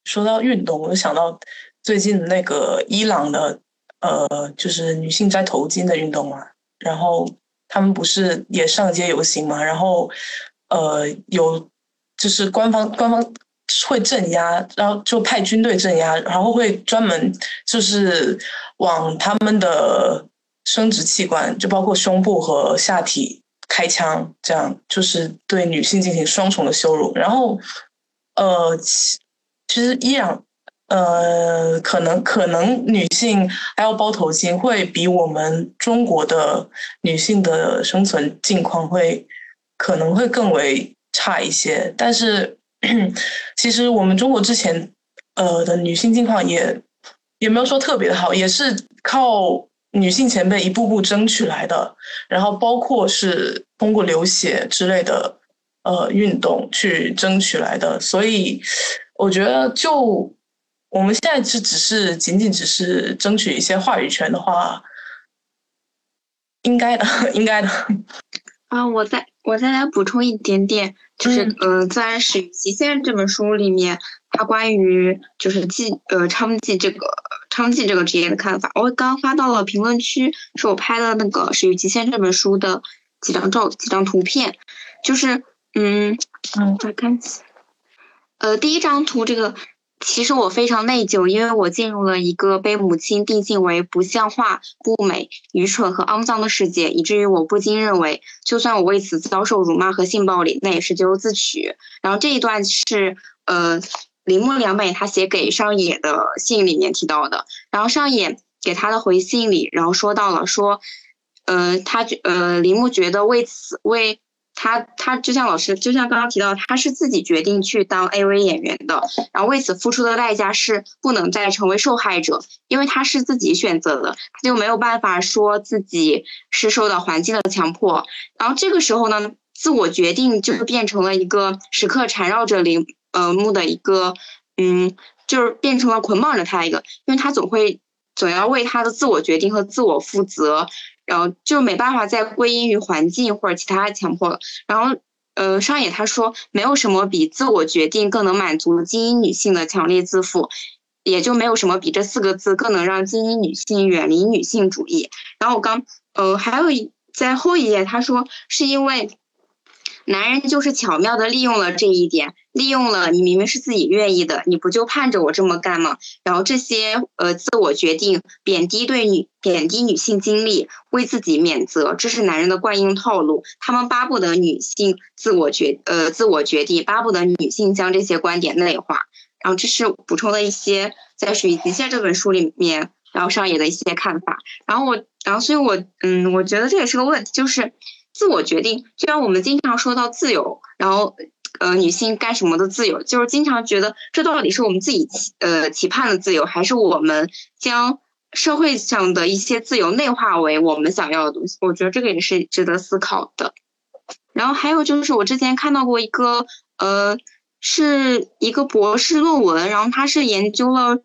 Speaker 1: 说到运动，我就想到最近那个伊朗的。呃，就是女性摘头巾的运动嘛，然后他们不是也上街游行嘛，然后呃有就是官方官方会镇压，然后就派军队镇压，然后会专门就是往他们的生殖器官，就包括胸部和下体开枪，这样就是对女性进行双重的羞辱。然后呃，其实伊朗。呃，可能可能女性还要包头巾，会比我们中国的女性的生存境况会可能会更为差一些。但是，其实我们中国之前呃的女性境况也也没有说特别的好，也是靠女性前辈一步步争取来的。然后，包括是通过流血之类的呃运动去争取来的。所以，我觉得就。我们现在是只是仅仅只是争取一些话语权的话，应该的，应该的。
Speaker 3: 啊，我再我再来补充一点点，就是呃，在《始于极限》这本书里面，它关于就是记呃娼妓这个娼妓这个职业的看法，我刚发到了评论区，是我拍的那个《始于极限》这本书的几张照几张图片，就是嗯嗯，再看一下，呃，第一张图这个。其实我非常内疚，因为我进入了一个被母亲定性为不像话、不美、愚蠢和肮脏的世界，以至于我不禁认为，就算我为此遭受辱骂和性暴力，那也是咎由自取。然后这一段是呃铃木良美她写给上野的信里面提到的，然后上野给他的回信里，然后说到了说，呃他呃铃木觉得为此为。他他就像老师，就像刚刚提到，他是自己决定去当 AV 演员的，然后为此付出的代价是不能再成为受害者，因为他是自己选择的，他就没有办法说自己是受到环境的强迫。然后这个时候呢，自我决定就变成了一个时刻缠绕着铃呃木的一个，嗯，就是变成了捆绑着他一个，因为他总会总要为他的自我决定和自我负责。然后就没办法再归因于环境或者其他强迫了。然后，呃，上野他说，没有什么比自我决定更能满足精英女性的强烈自负，也就没有什么比这四个字更能让精英女性远离女性主义。然后我刚，呃，还有一在后一页，他说是因为。男人就是巧妙的利用了这一点，利用了你明明是自己愿意的，你不就盼着我这么干吗？然后这些呃自我决定，贬低对女贬低女性经历，为自己免责，这是男人的惯用套路。他们巴不得女性自我决呃自我决定，巴不得女性将这些观点内化。然后这是补充的一些在《水极限》这本书里面，然后上野的一些看法。然后我然后所以我嗯，我觉得这也是个问题，就是自我决定。就像我们经常说到自由，然后呃，女性干什么的自由，就是经常觉得这到底是我们自己期呃期盼的自由，还是我们将社会上的一些自由内化为我们想要的东西？我觉得这个也是值得思考的。然后还有就是我之前看到过一个呃。是一个博士论文，然后他是研究了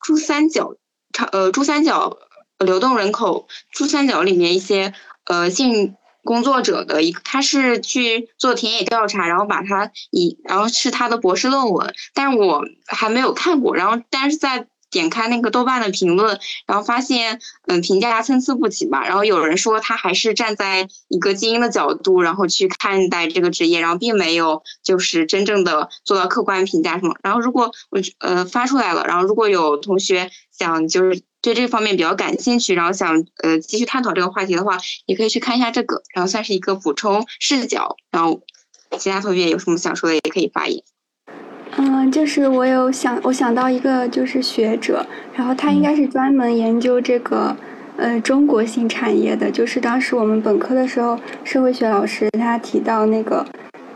Speaker 3: 珠三角长呃珠三角流动人口，珠三角里面一些呃性工作者的一个，他是去做田野调查，然后把他以然后是他的博士论文，但是我还没有看过，然后但是在。点开那个豆瓣的评论，然后发现，嗯，评价参差不齐吧。然后有人说他还是站在一个精英的角度，然后去看待这个职业，然后并没有就是真正的做到客观评价什么。然后如果我呃发出来了，然后如果有同学想就是对这方面比较感兴趣，然后想呃继续探讨这个话题的话，也可以去看一下这个，然后算是一个补充视角。然后其他同学有什么想说的，也可以发言。
Speaker 4: 嗯，就是我有想，我想到一个就是学者，然后他应该是专门研究这个，呃，中国性产业的。就是当时我们本科的时候，社会学老师他提到那个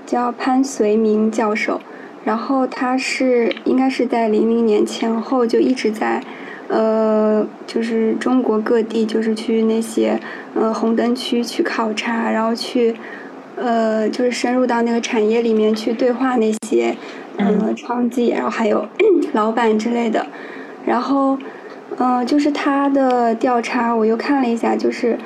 Speaker 4: 叫潘绥铭教授，然后他是应该是在零零年前后就一直在，呃，就是中国各地就是去那些呃红灯区去考察，然后去，呃，就是深入到那个产业里面去对话那些。嗯，娼妓，然后还有 老板之类的，然后，嗯，就是他的调查，我又看了一下，就是，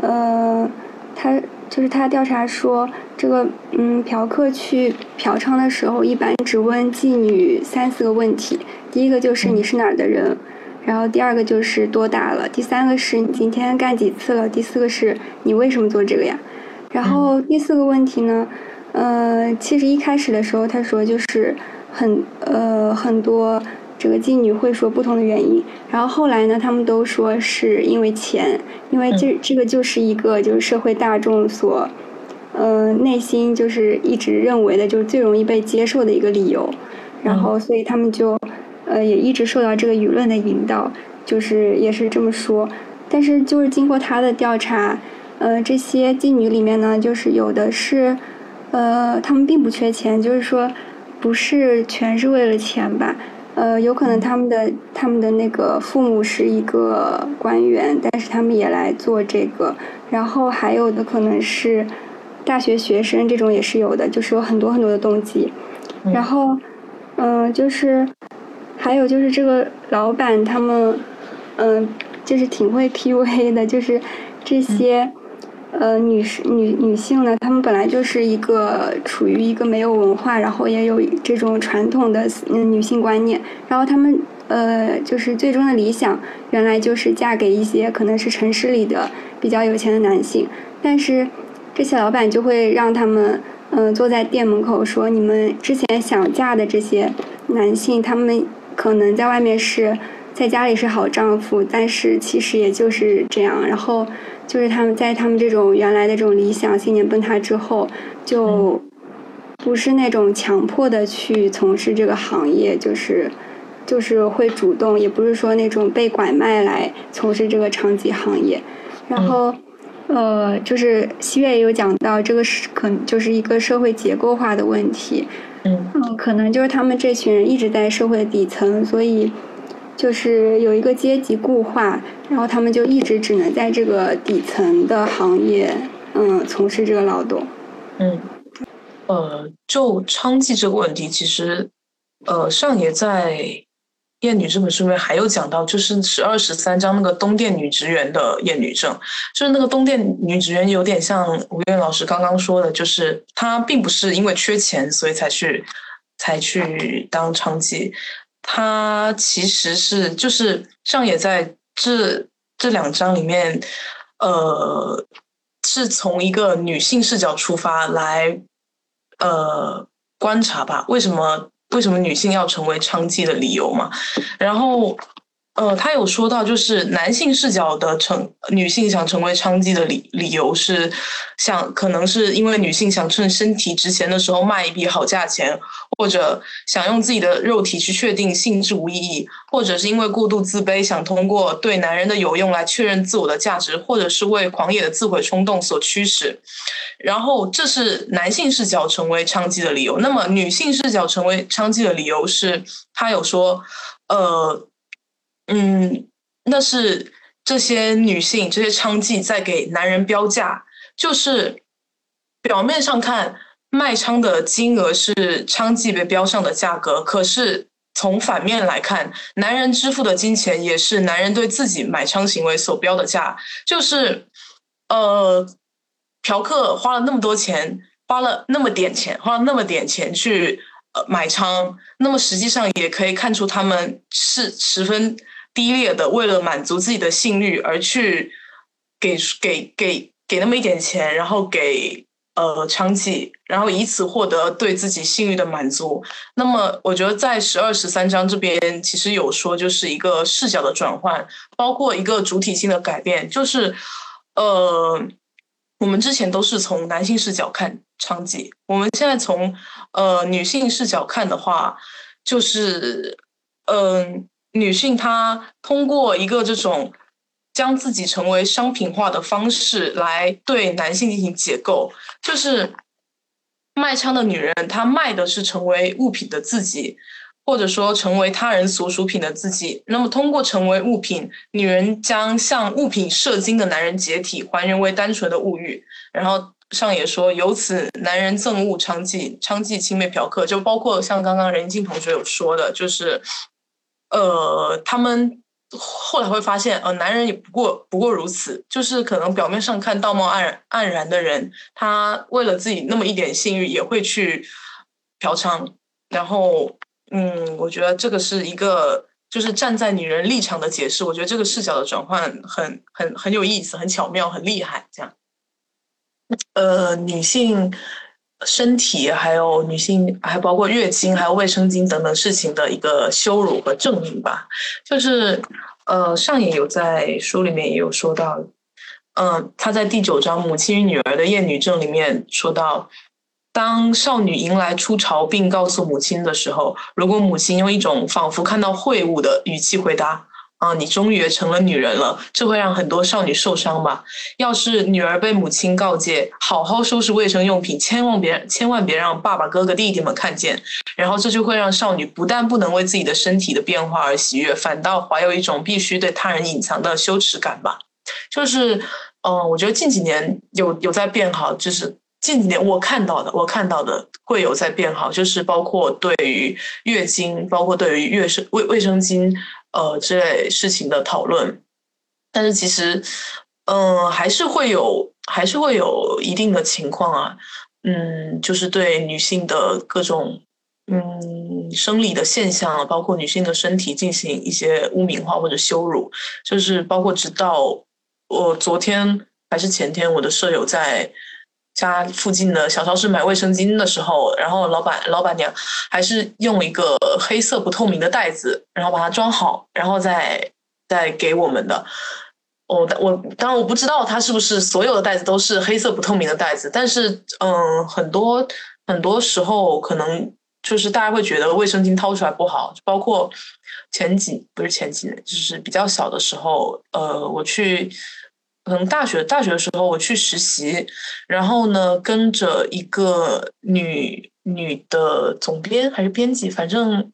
Speaker 4: 呃，他就是他调查说，这个嗯，嫖客去嫖娼的时候，一般只问妓女三四个问题，第一个就是你是哪儿的人，然后第二个就是多大了，第三个是你今天干几次了，第四个是你为什么做这个呀？然后第四个问题呢？呃，其实一开始的时候，他说就是很呃很多这个妓女会说不同的原因，然后后来呢，他们都说是因为钱，因为这这个就是一个就是社会大众所呃内心就是一直认为的就是最容易被接受的一个理由，然后所以他们就呃也一直受到这个舆论的引导，就是也是这么说，但是就是经过他的调查，呃这些妓女里面呢，就是有的是。呃，他们并不缺钱，就是说，不是全是为了钱吧？呃，有可能他们的他们的那个父母是一个官员，但是他们也来做这个。然后还有的可能是大学学生，这种也是有的，就是有很多很多的动机。然后，嗯，就是还有就是这个老板他们，嗯，就是挺会 PUA 的，就是这些。呃，女士、女女性呢，她们本来就是一个处于一个没有文化，然后也有这种传统的女性观念，然后她们呃，就是最终的理想，原来就是嫁给一些可能是城市里的比较有钱的男性，但是这些老板就会让他们嗯坐在店门口说，你们之前想嫁的这些男性，他们可能在外面是在家里是好丈夫，但是其实也就是这样，然后。就是他们在他们这种原来的这种理想信念崩塌之后，就不是那种强迫的去从事这个行业，就是就是会主动，也不是说那种被拐卖来从事这个娼妓行业。然后，呃，就是西月也有讲到，这个是可能就是一个社会结构化的问题。
Speaker 1: 嗯，
Speaker 4: 可能就是他们这群人一直在社会底层，所以。就是有一个阶级固化，然后他们就一直只能在这个底层的行业，嗯，从事这个劳动。
Speaker 1: 嗯，呃，就娼妓这个问题，其实，呃，上野在《艳女》这本书里面还有讲到，就是十二十三章那个东电女职员的厌女症，就是那个东电女职员有点像吴苑老师刚刚说的，就是她并不是因为缺钱所以才去才去当娼妓。她其实是就是上野在这这两章里面，呃，是从一个女性视角出发来，呃，观察吧，为什么为什么女性要成为娼妓的理由嘛？然后呃，他有说到，就是男性视角的成女性想成为娼妓的理理由是，想可能是因为女性想趁身体值钱的时候卖一笔好价钱，或者想用自己的肉体去确定性质无意义，或者是因为过度自卑，想通过对男人的有用来确认自我的价值，或者是为狂野的自毁冲动所驱使。然后，这是男性视角成为娼妓的理由。那么，女性视角成为娼妓的理由是，他有说，呃。嗯，那是这些女性、这些娼妓在给男人标价，就是表面上看卖娼的金额是娼妓被标上的价格，可是从反面来看，男人支付的金钱也是男人对自己买娼行为所标的价，就是呃，嫖客花了那么多钱，花了那么点钱，花了那么点钱去呃买娼，那么实际上也可以看出他们是十分。低劣的，为了满足自己的性欲而去给给给给那么一点钱，然后给呃娼妓，然后以此获得对自己性欲的满足。那么，我觉得在十二十三章这边其实有说，就是一个视角的转换，包括一个主体性的改变，就是呃，我们之前都是从男性视角看娼妓，我们现在从呃女性视角看的话，就是嗯。女性她通过一个这种将自己成为商品化的方式来对男性进行解构，就是卖娼的女人，她卖的是成为物品的自己，或者说成为他人所属品的自己。那么通过成为物品，女人将向物品射精的男人解体，还原为单纯的物欲。然后上也说，由此男人憎恶娼妓，娼妓轻蔑嫖客，就包括像刚刚任静同学有说的，就是。呃，他们后来会发现，呃，男人也不过不过如此，就是可能表面上看道貌岸岸然的人，他为了自己那么一点信誉，也会去嫖娼。然后，嗯，我觉得这个是一个，就是站在女人立场的解释。我觉得这个视角的转换很很很有意思，很巧妙，很厉害。这样，呃，女性。身体，还有女性，还包括月经，还有卫生巾等等事情的一个羞辱和证明吧。就是，呃，上野有在书里面也有说到，嗯，他在第九章《母亲与女儿的厌女症》里面说到，当少女迎来初潮并告诉母亲的时候，如果母亲用一种仿佛看到秽物的语气回答。啊，你终于也成了女人了，这会让很多少女受伤吧？要是女儿被母亲告诫，好好收拾卫生用品，千万别千万别让爸爸、哥哥、弟弟们看见，然后这就会让少女不但不能为自己的身体的变化而喜悦，反倒怀有一种必须对他人隐藏的羞耻感吧？就是，嗯，我觉得近几年有有在变好，就是近几年我看到的，我看到的会有在变好，就是包括对于月经，包括对于月生卫卫生巾。呃，这类事情的讨论，但是其实，嗯，还是会有，还是会有一定的情况啊，嗯，就是对女性的各种，嗯，生理的现象，包括女性的身体进行一些污名化或者羞辱，就是包括直到我昨天还是前天，我的舍友在。家附近的小超市买卫生巾的时候，然后老板老板娘还是用一个黑色不透明的袋子，然后把它装好，然后再再给我们的。我我当然我不知道它是不是所有的袋子都是黑色不透明的袋子，但是嗯，很多很多时候可能就是大家会觉得卫生巾掏出来不好，包括前几不是前几年，就是比较小的时候，呃，我去。可能大学大学的时候我去实习，然后呢跟着一个女女的总编还是编辑，反正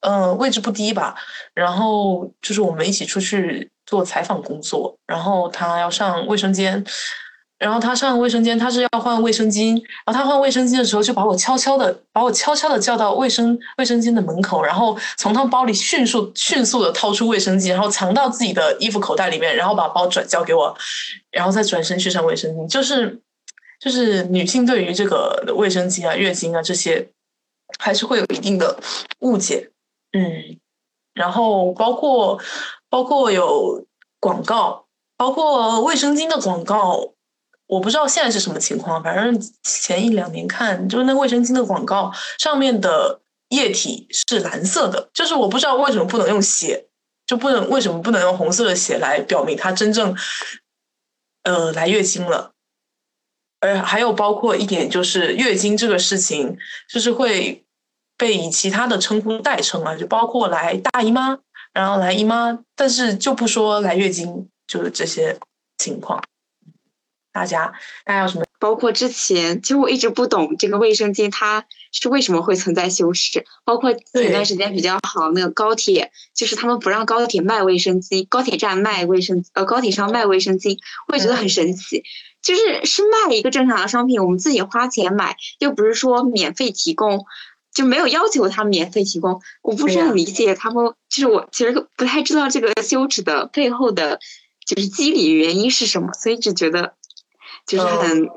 Speaker 1: 嗯位置不低吧。然后就是我们一起出去做采访工作，然后她要上卫生间。然后他上卫生间，他是要换卫生巾。然后他换卫生巾的时候，就把我悄悄的把我悄悄的叫到卫生卫生间的门口，然后从他包里迅速迅速的掏出卫生巾，然后藏到自己的衣服口袋里面，然后把包转交给我，然后再转身去上卫生巾。就是就是女性对于这个卫生巾啊、月经啊这些，还是会有一定的误解。嗯，然后包括包括有广告，包括卫生巾的广告。我不知道现在是什么情况，反正前一两年看，就是那卫生巾的广告上面的液体是蓝色的，就是我不知道为什么不能用血，就不能为什么不能用红色的血来表明她真正呃来月经了？而还有包括一点就是月经这个事情，就是会被以其他的称呼代称啊，就包括来大姨妈，然后来姨妈，但是就不说来月经，就是这些情况。大家大家有什么？
Speaker 3: 包括之前，其实我一直不懂这个卫生巾它是为什么会存在羞耻。包括前段时间比较好那个高铁，就是他们不让高铁卖卫生巾，高铁站卖卫生呃高铁上卖卫生巾，我也觉得很神奇。就是是卖一个正常的商品，我们自己花钱买，又不是说免费提供，就没有要求他免费提供。我不是很理解他们，就是我其实不太知道这个羞耻的背后的，就是机理原因是什么，所以只觉得。就是很，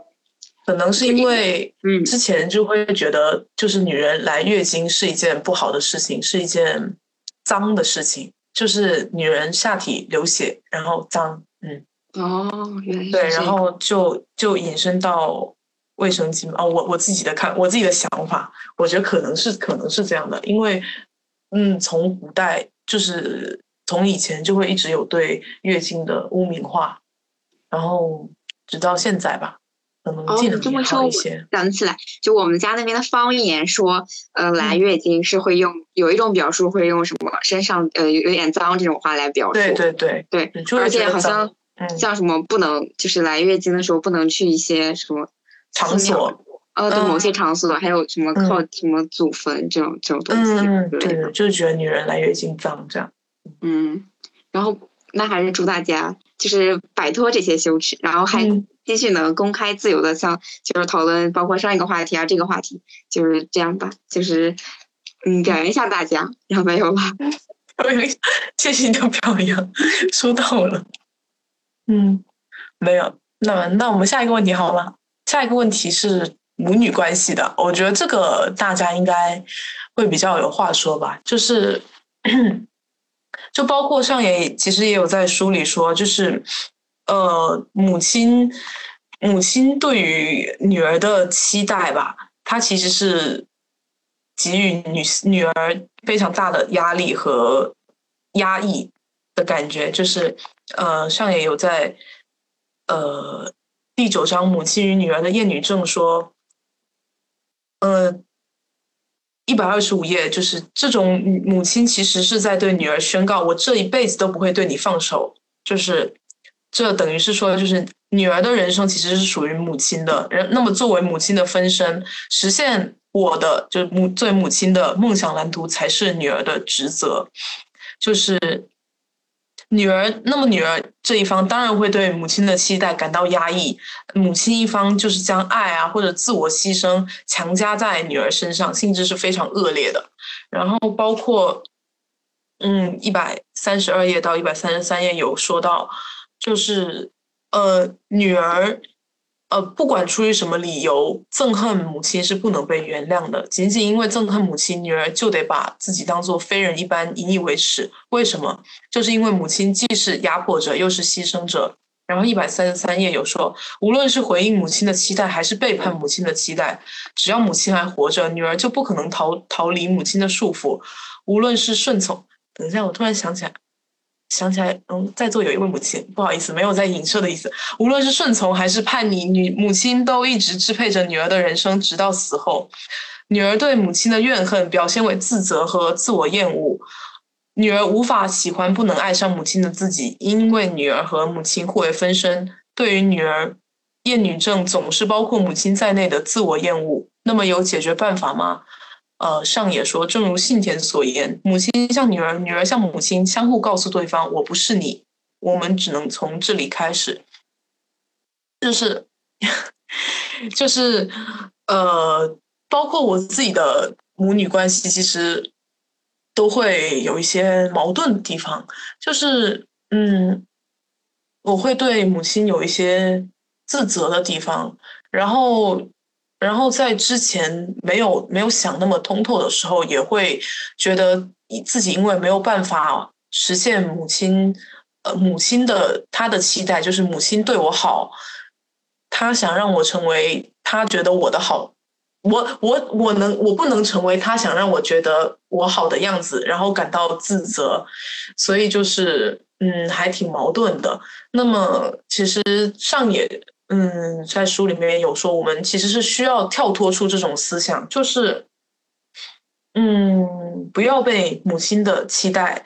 Speaker 1: 可能是因为，嗯，之前就会觉得，就是女人来月经是一件不好的事情，是一件脏的事情，就是女人下体流血，然后脏，
Speaker 3: 嗯，哦，原来
Speaker 1: 对，然后就就引申到卫生巾哦，我我自己的看，我自己的想法，我觉得可能是可能是这样的，因为，嗯，从古代就是从以前就会一直有对月经的污名化，然后。直到现在吧，可能技能
Speaker 3: 会好一些。想起来，就我们家那边的方言说，呃，来月经是会用有一种表述会用什么身上呃有点脏这种话来表述。
Speaker 1: 对对对
Speaker 3: 对，而且好像像什么不能就是来月经的时候不能去一些什么
Speaker 1: 场所，
Speaker 3: 呃，对某些场所，还有什么靠什么祖坟这种这种东西。
Speaker 1: 嗯，对，就是觉得女人来月经脏这样。
Speaker 3: 嗯，然后。那还是祝大家就是摆脱这些羞耻，然后还继续能公开自由的像就是讨论，包括上一个话题啊，这个话题就是这样吧，就是嗯表扬一下大家，然后没有了，
Speaker 1: 谢谢你的表扬，收到了。嗯，没有，那那我们下一个问题好了，下一个问题是母女关系的，我觉得这个大家应该会比较有话说吧，就是。就包括上野，其实也有在书里说，就是，呃，母亲，母亲对于女儿的期待吧，她其实是给予女女儿非常大的压力和压抑的感觉。就是，呃，上野有在，呃，第九章母亲与女儿的厌女症说，呃。一百二十五页，就是这种母亲其实是在对女儿宣告：我这一辈子都不会对你放手。就是这等于是说，就是女儿的人生其实是属于母亲的。人那么作为母亲的分身，实现我的就母作为母亲的梦想蓝图才是女儿的职责。就是。女儿，那么女儿这一方当然会对母亲的期待感到压抑，母亲一方就是将爱啊或者自我牺牲强加在女儿身上，性质是非常恶劣的。然后包括，嗯，一百三十二页到一百三十三页有说到，就是呃，女儿。呃，不管出于什么理由，憎恨母亲是不能被原谅的。仅仅因为憎恨母亲，女儿就得把自己当做非人一般引以为耻。为什么？就是因为母亲既是压迫者，又是牺牲者。然后一百三十三页有说，无论是回应母亲的期待，还是背叛母亲的期待，只要母亲还活着，女儿就不可能逃逃离母亲的束缚。无论是顺从，等一下，我突然想起来。想起来，嗯，在座有一位母亲，不好意思，没有在影射的意思。无论是顺从还是叛逆，女母亲都一直支配着女儿的人生，直到死后。女儿对母亲的怨恨表现为自责和自我厌恶。女儿无法喜欢不能爱上母亲的自己，因为女儿和母亲互为分身。对于女儿厌女症，总是包括母亲在内的自我厌恶。那么有解决办法吗？呃，上野说，正如信田所言，母亲像女儿，女儿像母亲，相互告诉对方：“我不是你，我们只能从这里开始。”就是，就是，呃，包括我自己的母女关系，其实都会有一些矛盾的地方。就是，嗯，我会对母亲有一些自责的地方，然后。然后在之前没有没有想那么通透的时候，也会觉得自己因为没有办法实现母亲呃母亲的她的期待，就是母亲对我好，她想让我成为她觉得我的好我我我能我不能成为他想让我觉得我好的样子，然后感到自责，所以就是嗯，还挺矛盾的。那么其实上野嗯在书里面有说，我们其实是需要跳脱出这种思想，就是嗯不要被母亲的期待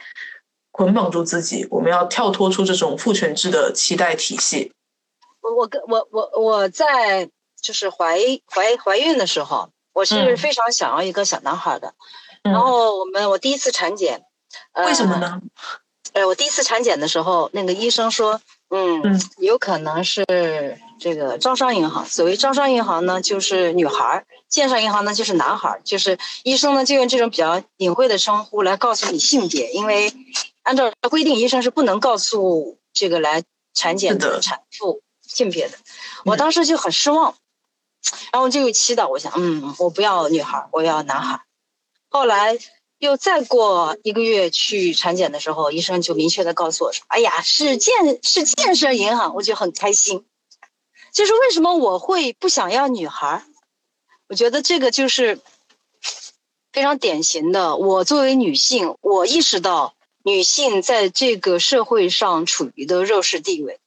Speaker 1: 捆绑住自己，我们要跳脱出这种父权制的期待体系。
Speaker 6: 我我跟我我我在。就是怀怀怀孕的时候，我是非常想要一个小男孩的。然后我们我第一次产检，
Speaker 1: 为什么呢？
Speaker 6: 呃，我第一次产检的时候，那个医生说，嗯，有可能是这个招商银行。所谓招商银行呢，就是女孩；建设银行呢，就是男孩。就是医生呢，就用这种比较隐晦的称呼来告诉你性别，因为按照规定，医生是不能告诉这个来产检的产妇性别的。我当时就很失望。然后就有祈祷，我想，嗯，我不要女孩，我要男孩。后来又再过一个月去产检的时候，医生就明确的告诉我说：“哎呀，是建是建设银行。”我就很开心。就是为什么我会不想要女孩？我觉得这个就是非常典型的。我作为女性，我意识到女性在这个社会上处于的弱势地位。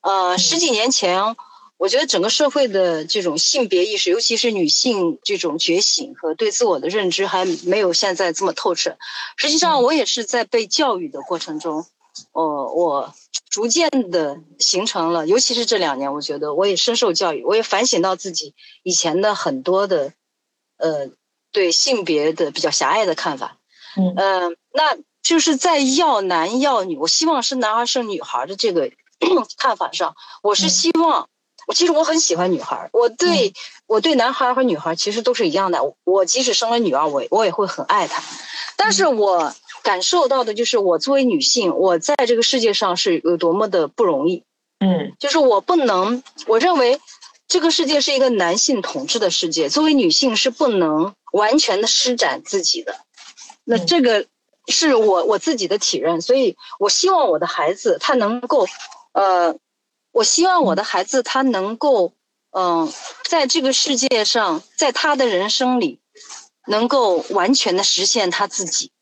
Speaker 6: 呃，十几年前。我觉得整个社会的这种性别意识，尤其是女性这种觉醒和对自我的认知，还没有现在这么透彻。实际上，我也是在被教育的过程中，哦，我逐渐的形成了，尤其是这两年，我觉得我也深受教育，我也反省到自己以前的很多的，呃，对性别的比较狭隘的看法。嗯，那就是在要男要女，我希望是男孩生女孩的这个 看法上，我是希望。我其实我很喜欢女孩，我对我对男孩和女孩其实都是一样的。我即使生了女儿，我我也会很爱她。但是我感受到的就是，我作为女性，我在这个世界上是有多么的不容易。
Speaker 1: 嗯，
Speaker 6: 就是我不能，我认为这个世界是一个男性统治的世界，作为女性是不能完全的施展自己的。那这个是我我自己的体认，所以我希望我的孩子他能够，呃。我希望我的孩子他能够，嗯，在这个世界上，在他的人生里，能够完全的实现他自己，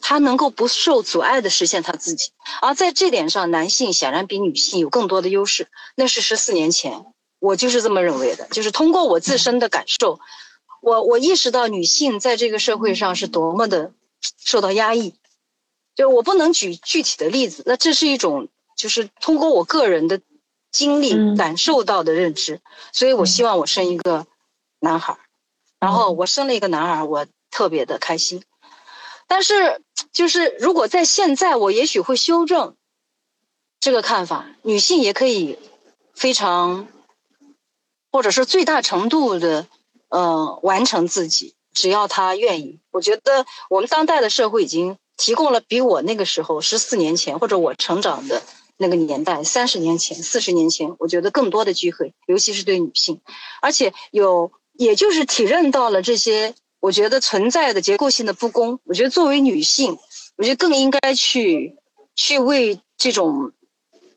Speaker 6: 他能够不受阻碍的实现他自己。而在这点上，男性显然比女性有更多的优势。那是十四年前，我就是这么认为的。就是通过我自身的感受，我我意识到女性在这个社会上是多么的受到压抑。就我不能举具体的例子，那这是一种，就是通过我个人的。经历感受到的认知，所以我希望我生一个男孩，然后我生了一个男孩，我特别的开心。但是，就是如果在现在，我也许会修正这个看法，女性也可以非常，或者是最大程度的，呃，完成自己，只要她愿意。我觉得我们当代的社会已经提供了比我那个时候十四年前或者我成长的。那个年代，三十年前、四十年前，我觉得更多的机会，尤其是对女性，而且有，也就是体认到了这些，我觉得存在的结构性的不公。我觉得作为女性，我觉得更应该去，去为这种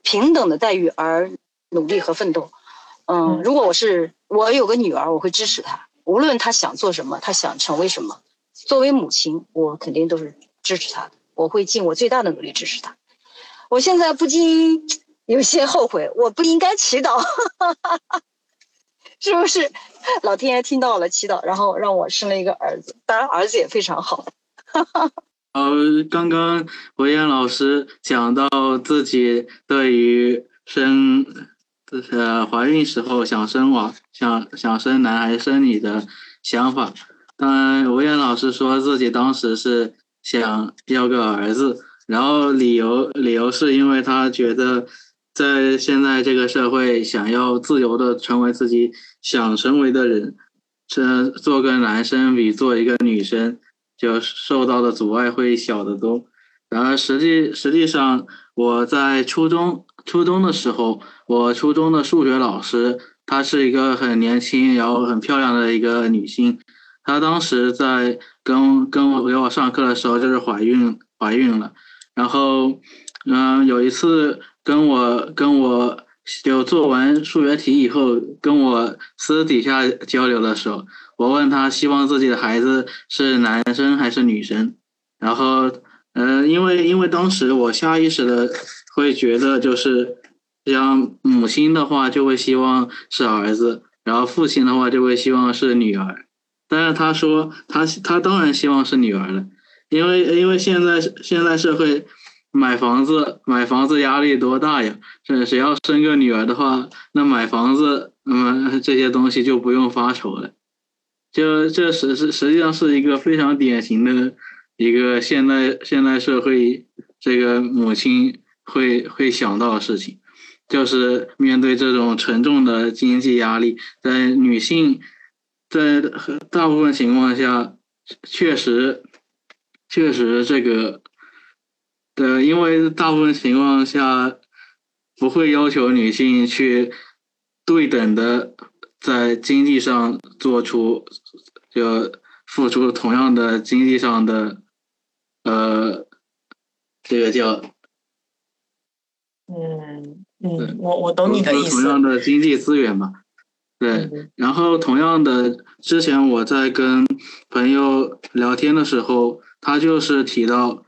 Speaker 6: 平等的待遇而努力和奋斗。嗯，如果我是我有个女儿，我会支持她，无论她想做什么，她想成为什么，作为母亲，我肯定都是支持她的，我会尽我最大的努力支持她。我现在不禁有些后悔，我不应该祈祷，是不是？老天爷听到了祈祷，然后让我生了一个儿子，当然儿子也非常好。
Speaker 7: 呃，刚刚维燕老师讲到自己对于生呃怀孕时候想生娃、想想生男孩生女的想法，当然维燕老师说自己当时是想要个儿子。然后理由理由是因为他觉得，在现在这个社会，想要自由的成为自己想成为的人，这做个男生比做一个女生就受到的阻碍会小得多。然而实际实际上，我在初中初中的时候，我初中的数学老师，她是一个很年轻然后很漂亮的一个女性，她当时在跟跟我给我上课的时候就是怀孕怀孕了。然后，嗯，有一次跟我跟我就做完数学题以后，跟我私底下交流的时候，我问他希望自己的孩子是男生还是女生，然后，呃，因为因为当时我下意识的会觉得，就是像母亲的话就会希望是儿子，然后父亲的话就会希望是女儿，但是他说他他当然希望是女儿了，因为因为现在现在社会。买房子，买房子压力多大呀？这谁要生个女儿的话，那买房子，嗯，这些东西就不用发愁了。就这实实实际上是一个非常典型的一个现代现代社会这个母亲会会想到的事情，就是面对这种沉重的经济压力，在女性在大部分情况下，确实确实这个。对，因为大部分情况下不会要求女性去对等的在经济上做出就付出同样的经济上的呃这个叫
Speaker 1: 嗯嗯，我我懂你的意
Speaker 7: 思。同样的经济资源嘛，对。然后同样的，之前我在跟朋友聊天的时候，他就是提到。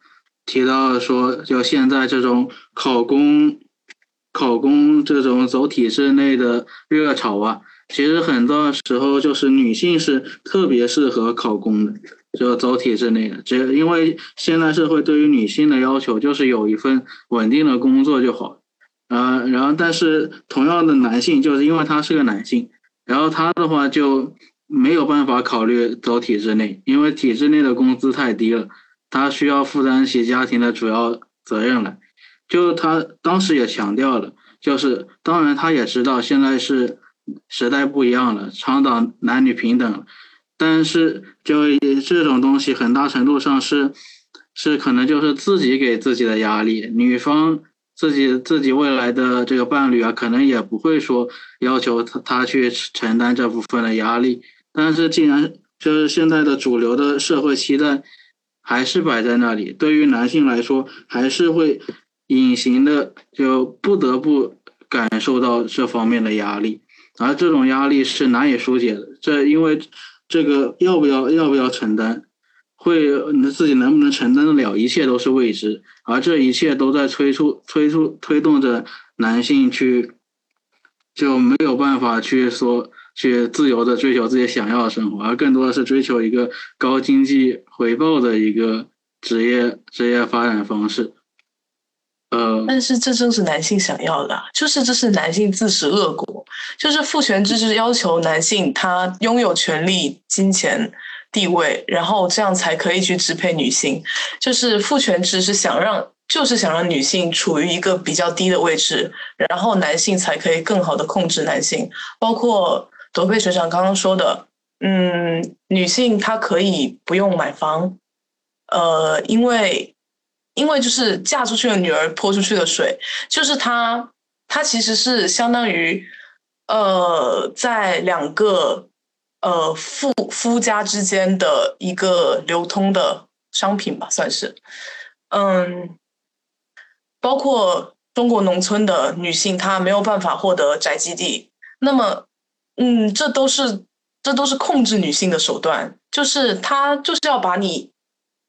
Speaker 7: 提到说，就现在这种考公、考公这种走体制内的热潮啊，其实很多时候就是女性是特别适合考公的，就走体制内的。只因为现在社会对于女性的要求就是有一份稳定的工作就好，啊，然后但是同样的男性，就是因为他是个男性，然后他的话就没有办法考虑走体制内，因为体制内的工资太低了。他需要负担起家庭的主要责任来，就他当时也强调了，就是当然他也知道现在是时代不一样了，倡导男女平等，但是就这种东西很大程度上是是可能就是自己给自己的压力，女方自己自己未来的这个伴侣啊，可能也不会说要求他他去承担这部分的压力，但是既然就是现在的主流的社会期待。还是摆在那里，对于男性来说，还是会隐形的，就不得不感受到这方面的压力，而这种压力是难以疏解的。这因为这个要不要要不要承担，会你自己能不能承担得了，一切都是未知，而这一切都在催促催促推动着男性去，就没有办法去说。去自由的追求自己想要的生活，而更多的是追求一个高经济回报的一个职业职业发展方式。呃，
Speaker 1: 但是这正是男性想要的，就是这是男性自食恶果，就是父权制是要求男性他拥有权利、金钱、地位，然后这样才可以去支配女性。就是父权制是想让，就是想让女性处于一个比较低的位置，然后男性才可以更好的控制男性，包括。德佩学长刚刚说的，嗯，女性她可以不用买房，呃，因为，因为就是嫁出去的女儿泼出去的水，就是她，她其实是相当于，呃，在两个呃夫夫家之间的一个流通的商品吧，算是，嗯，包括中国农村的女性，她没有办法获得宅基地，那么。嗯，这都是这都是控制女性的手段，就是他就是要把你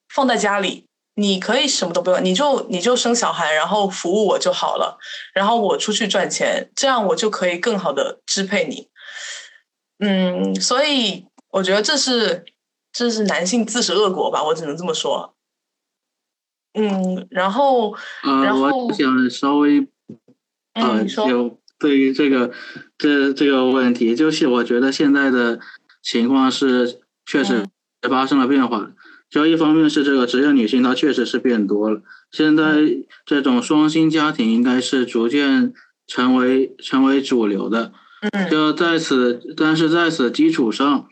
Speaker 1: 放在家里，你可以什么都不用，你就你就生小孩，然后服务我就好了，然后我出去赚钱，这样我就可以更好的支配你。嗯，所以我觉得这是这是男性自食恶果吧，我只能这么说。嗯，然后然后
Speaker 7: 我想稍微
Speaker 1: 嗯，
Speaker 7: 就。对于这个这这个问题，就是我觉得现在的情况是确实发生了变化。就一方面是这个职业女性，她确实是变多了。现在这种双薪家庭应该是逐渐成为成为主流的。
Speaker 1: 嗯。
Speaker 7: 就在此，但是在此基础上，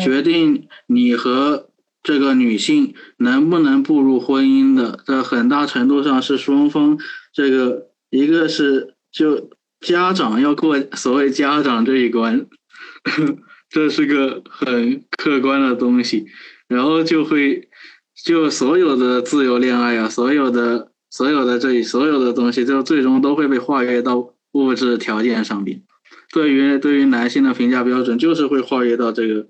Speaker 7: 决定你和这个女性能不能步入婚姻的，在很大程度上是双方这个一个是就。家长要过所谓家长这一关，这是个很客观的东西，然后就会就所有的自由恋爱啊，所有的所有的这所有的东西，就最终都会被划约到物质条件上面。对于对于男性的评价标准，就是会跨越到这个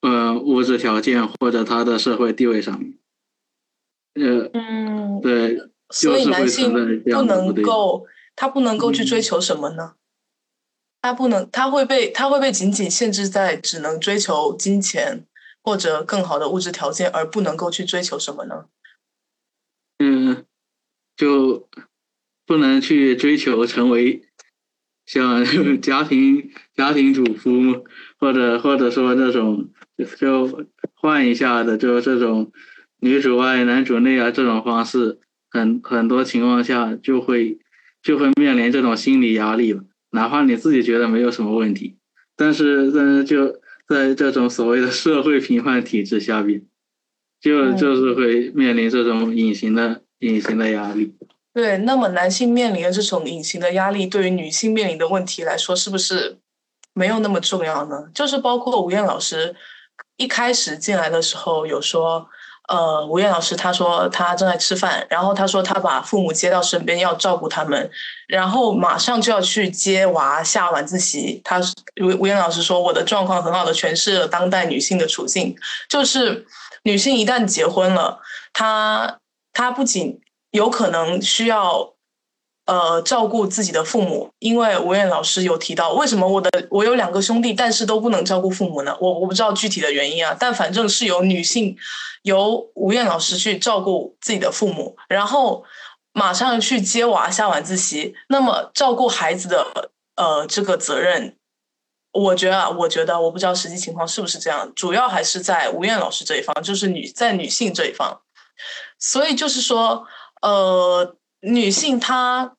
Speaker 7: 呃物质条件或者他的社会地位上面。呃，
Speaker 1: 嗯，
Speaker 7: 对，
Speaker 1: 所以男性不能够，他不能够去追求什么呢？他不能，他会被他会被仅仅限制在只能追求金钱或者更好的物质条件，而不能够去追求什么呢？
Speaker 7: 嗯，就不能去追求成为像 家庭家庭主妇，或者或者说这种就换一下的，就这种女主外男主内啊这种方式，很很多情况下就会就会面临这种心理压力了。哪怕你自己觉得没有什么问题，但是但是就在这种所谓的社会评判体制下边，就就是会面临这种隐形的隐形的压力。
Speaker 1: 对，那么男性面临的这种隐形的压力，对于女性面临的问题来说，是不是没有那么重要呢？就是包括吴燕老师一开始进来的时候有说。呃，吴燕老师他说他正在吃饭，然后他说他把父母接到身边要照顾他们，然后马上就要去接娃下晚自习。他吴吴燕老师说我的状况很好的诠释了当代女性的处境，就是女性一旦结婚了，她她不仅有可能需要。呃，照顾自己的父母，因为吴燕老师有提到，为什么我的我有两个兄弟，但是都不能照顾父母呢？我我不知道具体的原因啊，但反正是由女性，由吴燕老师去照顾自己的父母，然后马上去接娃下晚自习，那么照顾孩子的呃这个责任，我觉得啊，我觉得我不知道实际情况是不是这样，主要还是在吴燕老师这一方，就是女在女性这一方，所以就是说，呃。女性她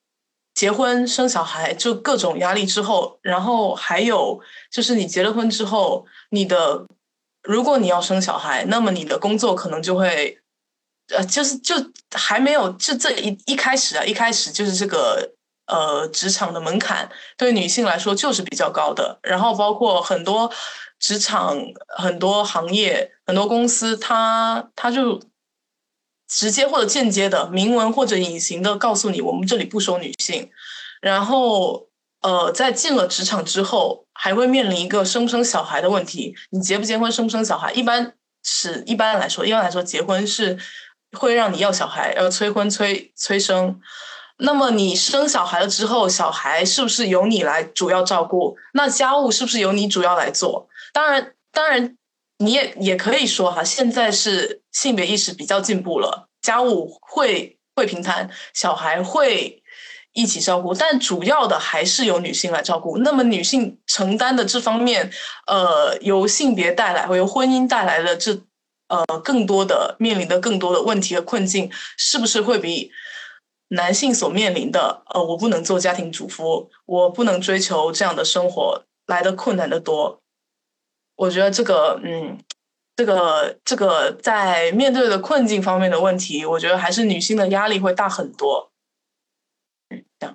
Speaker 1: 结婚生小孩就各种压力之后，然后还有就是你结了婚之后，你的如果你要生小孩，那么你的工作可能就会，呃，就是就还没有就这一一开始啊，一开始就是这个呃职场的门槛对女性来说就是比较高的，然后包括很多职场很多行业很多公司，它它就。直接或者间接的，明文或者隐形的告诉你，我们这里不收女性。然后，呃，在进了职场之后，还会面临一个生不生小孩的问题。你结不结婚，生不生小孩，一般是一般来说，一般来说，结婚是会让你要小孩，要催婚催催生。那么你生小孩了之后，小孩是不是由你来主要照顾？那家务是不是由你主要来做？当然，当然。你也也可以说哈，现在是性别意识比较进步了，家务会会平摊，小孩会一起照顾，但主要的还是由女性来照顾。那么女性承担的这方面，呃，由性别带来或由婚姻带来的这呃更多的面临的更多的问题和困境，是不是会比男性所面临的呃我不能做家庭主妇，我不能追求这样的生活来的困难的多？我觉得这个，嗯，这个这个在面对的困境方面的问题，我觉得还是女性的压力会大很多。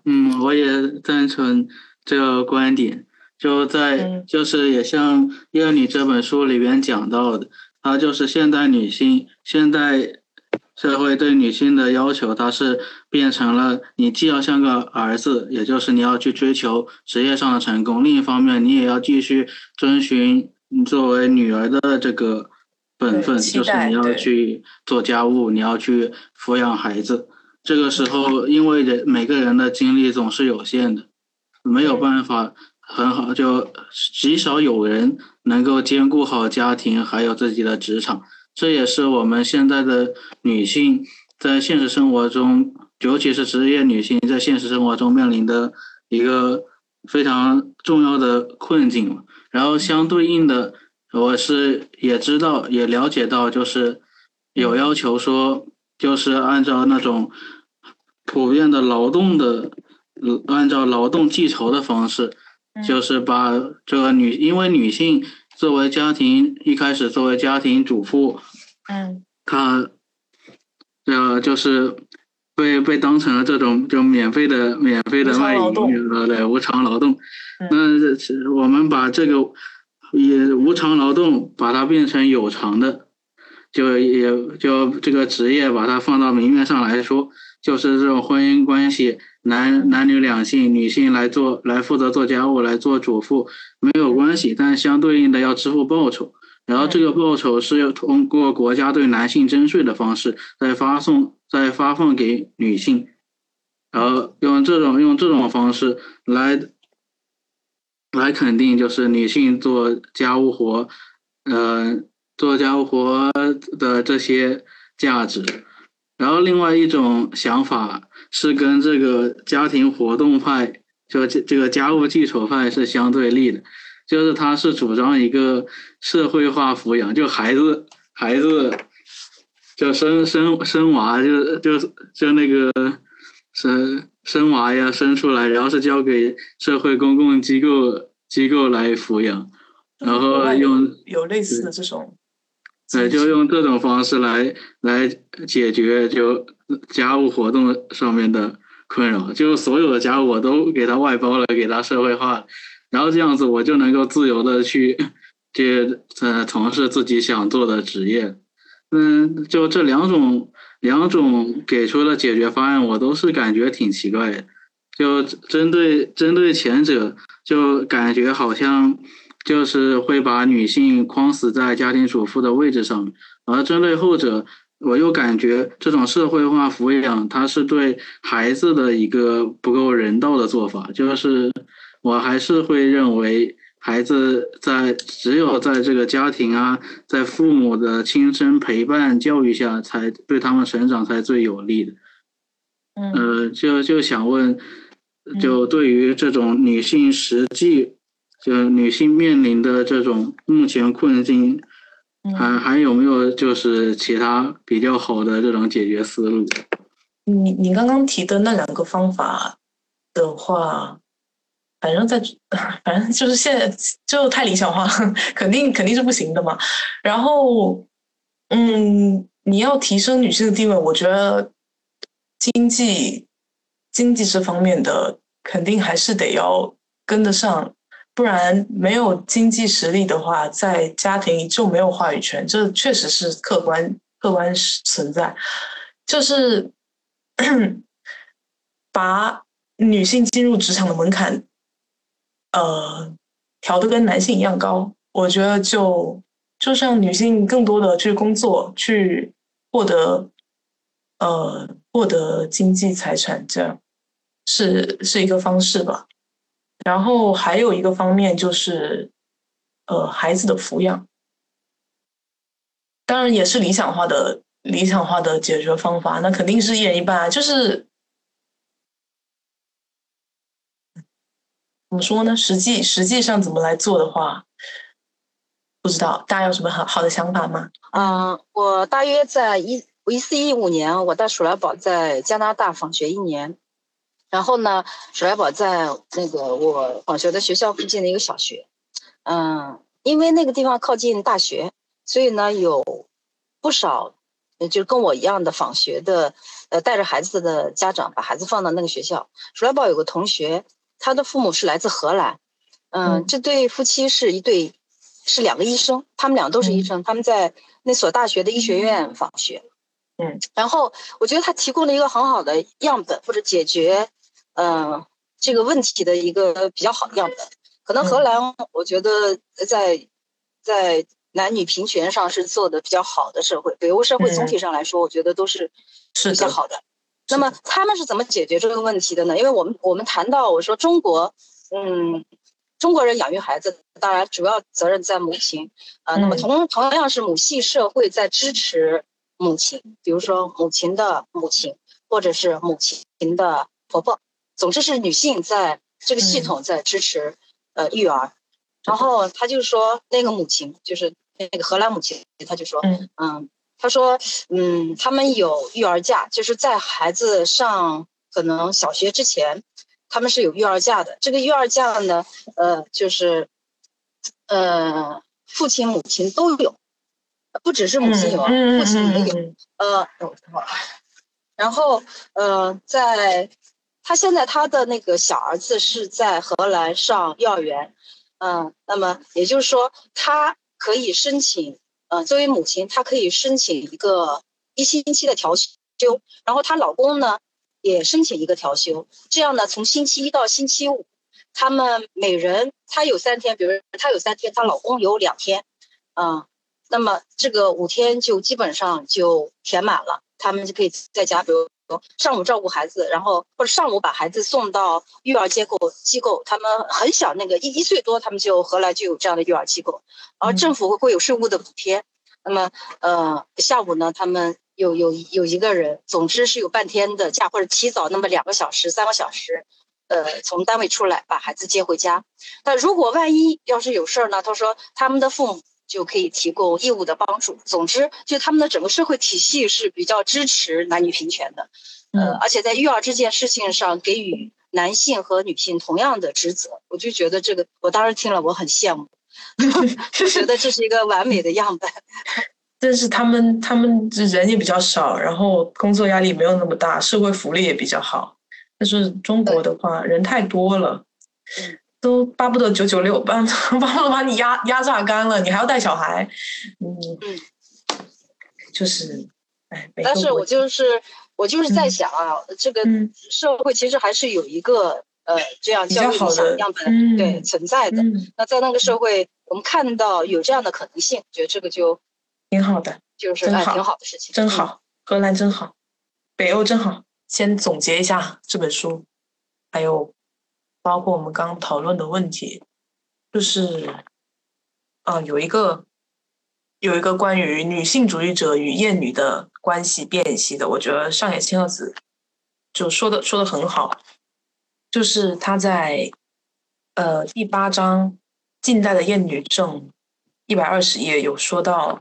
Speaker 7: 嗯，我也赞成这个观点。就在就是也像《厌女》这本书里边讲到的，它就是现代女性现代社会对女性的要求，它是变成了你既要像个儿子，也就是你要去追求职业上的成功，另一方面你也要继续遵循。你作为女儿的这个本分，就是你要去做家务，你要去抚养孩子。这个时候，因为人每个人的精力总是有限的，没有办法很好，就极少有人能够兼顾好家庭还有自己的职场。这也是我们现在的女性在现实生活中，尤其是职业女性在现实生活中面临的一个非常重要的困境。然后相对应的，我是也知道也了解到，就是有要求说，就是按照那种普遍的劳动的，按照劳动计酬的方式，就是把这个女，因为女性作为家庭一开始作为家庭主妇，
Speaker 1: 嗯，
Speaker 7: 她，呃，就是被被当成了这种就免费的免费的卖淫女了，对，无偿劳动。那我们把这个也无偿劳动，把它变成有偿的，就也就这个职业把它放到明面上来说，就是这种婚姻关系，男男女两性，女性来做来负责做家务，来做主妇没有关系，但相对应的要支付报酬，然后这个报酬是要通过国家对男性征税的方式再发送再发放给女性，然后用这种用这种方式来来肯定就是女性做家务活，呃，做家务活的这些价值。然后另外一种想法是跟这个家庭活动派，就这这个家务记仇派是相对立的，就是他是主张一个社会化抚养，就孩子孩子就生生生娃就就就那个生生娃呀生出来，然后是交给社会公共机构机构来抚养，然后用
Speaker 1: 有类似的这种。
Speaker 7: 对，就用这种方式来来解决就家务活动上面的困扰，就所有的家务我都给他外包了，给他社会化，然后这样子我就能够自由的去去呃从事自己想做的职业。嗯，就这两种两种给出的解决方案，我都是感觉挺奇怪的。就针对针对前者，就感觉好像。就是会把女性框死在家庭主妇的位置上，而针对后者，我又感觉这种社会化抚养，它是对孩子的一个不够人道的做法。就是我还是会认为，孩子在只有在这个家庭啊，在父母的亲身陪伴教育下，才对他们成长才最有利的。
Speaker 1: 嗯，
Speaker 7: 呃，就就想问，就对于这种女性实际。就女性面临的这种目前困境，还还有没有就是其他比较好的这种解决思路？
Speaker 1: 你你刚刚提的那两个方法的话，反正在 反正就是现在就太理想化了，肯定肯定是不行的嘛。然后，嗯，你要提升女性的地位，我觉得经济经济这方面的肯定还是得要跟得上。不然没有经济实力的话，在家庭就没有话语权，这确实是客观客观存在。就是 把女性进入职场的门槛，呃，调的跟男性一样高，我觉得就就像女性更多的去工作，去获得呃获得经济财产，这样是是一个方式吧。然后还有一个方面就是，呃，孩子的抚养，当然也是理想化的理想化的解决方法。那肯定是一人一半，就是怎么说呢？实际实际上怎么来做的话，不知道大家有什么好好的想法吗？
Speaker 6: 嗯，我大约在一我一四一五年，我带鼠来宝在加拿大访学一年。然后呢，鼠来宝在那个我访学的学校附近的一个小学，嗯，因为那个地方靠近大学，所以呢有不少，就跟我一样的访学的，呃，带着孩子的家长把孩子放到那个学校。鼠来宝有个同学，他的父母是来自荷兰，嗯，这对夫妻是一对，是两个医生，他们俩都是医生，他们在那所大学的医学院访学，
Speaker 1: 嗯，
Speaker 6: 然后我觉得他提供了一个很好的样本或者解决。嗯，这个问题的一个比较好的样本，可能荷兰，我觉得在在男女平权上是做的比较好的社会。北欧社会总体上来说，我觉得都是比较好的。那么他们是怎么解决这个问题的呢？因为我们我们谈到我说中国，嗯，中国人养育孩子，当然主要责任在母亲。啊。那么同同样是母系社会在支持母亲，比如说母亲的母亲，或者是母亲的婆婆。总之是女性在这个系统在支持呃育儿，然后他就说那个母亲就是那个荷兰母亲，他就说嗯，他说嗯，他们有育儿假，就是在孩子上可能小学之前，他们是有育儿假的。这个育儿假呢，呃，就是呃父亲母亲都有，不只是母亲有，父亲也有。呃，然后呃在。他现在他的那个小儿子是在荷兰上幼儿园，嗯，那么也就是说，他可以申请，呃，作为母亲，她可以申请一个一星期的调休。然后她老公呢，也申请一个调休，这样呢，从星期一到星期五，他们每人她有三天，比如她有三天，她老公有两天，啊，那么这个五天就基本上就填满了，他们就可以在家，比如上午照顾孩子，然后或者上午把孩子送到育儿机构机构，他们很小那个一一岁多，他们就荷兰就有这样的育儿机构，而政府会有税务的补贴，那么呃下午呢，他们。有有有一个人，总之是有半天的假，或者提早那么两个小时、三个小时，呃，从单位出来把孩子接回家。但如果万一要是有事儿呢？他说他们的父母就可以提供义务的帮助。总之，就他们的整个社会体系是比较支持男女平权的，呃，而且在育儿这件事情上给予男性和女性同样的职责。我就觉得这个，我当时听了我很羡慕，觉得这是一个完美的样本。
Speaker 1: 但是他们他们人也比较少，然后工作压力没有那么大，社会福利也比较好。但是中国的话，人太多了，都巴不得九九六，巴 巴不得把你压压榨干了，你还要带小孩，嗯，就是，哎。
Speaker 6: 但是我就是我就是在想啊，这个社会其实还是有一个呃这样教育理想样本对存在的。那在那个社会，我们看到有这样的可能性，觉得这个就。
Speaker 1: 挺好的，
Speaker 6: 就是
Speaker 1: 挺
Speaker 6: 好的事情，
Speaker 1: 真好。荷兰真好，北欧真好。先总结一下这本书，还有包括我们刚讨论的问题，就是，啊，有一个有一个关于女性主义者与厌女的关系辨析的，我觉得上野千鹤子就说的说的很好，就是他在呃第八章近代的厌女症一百二十页有说到。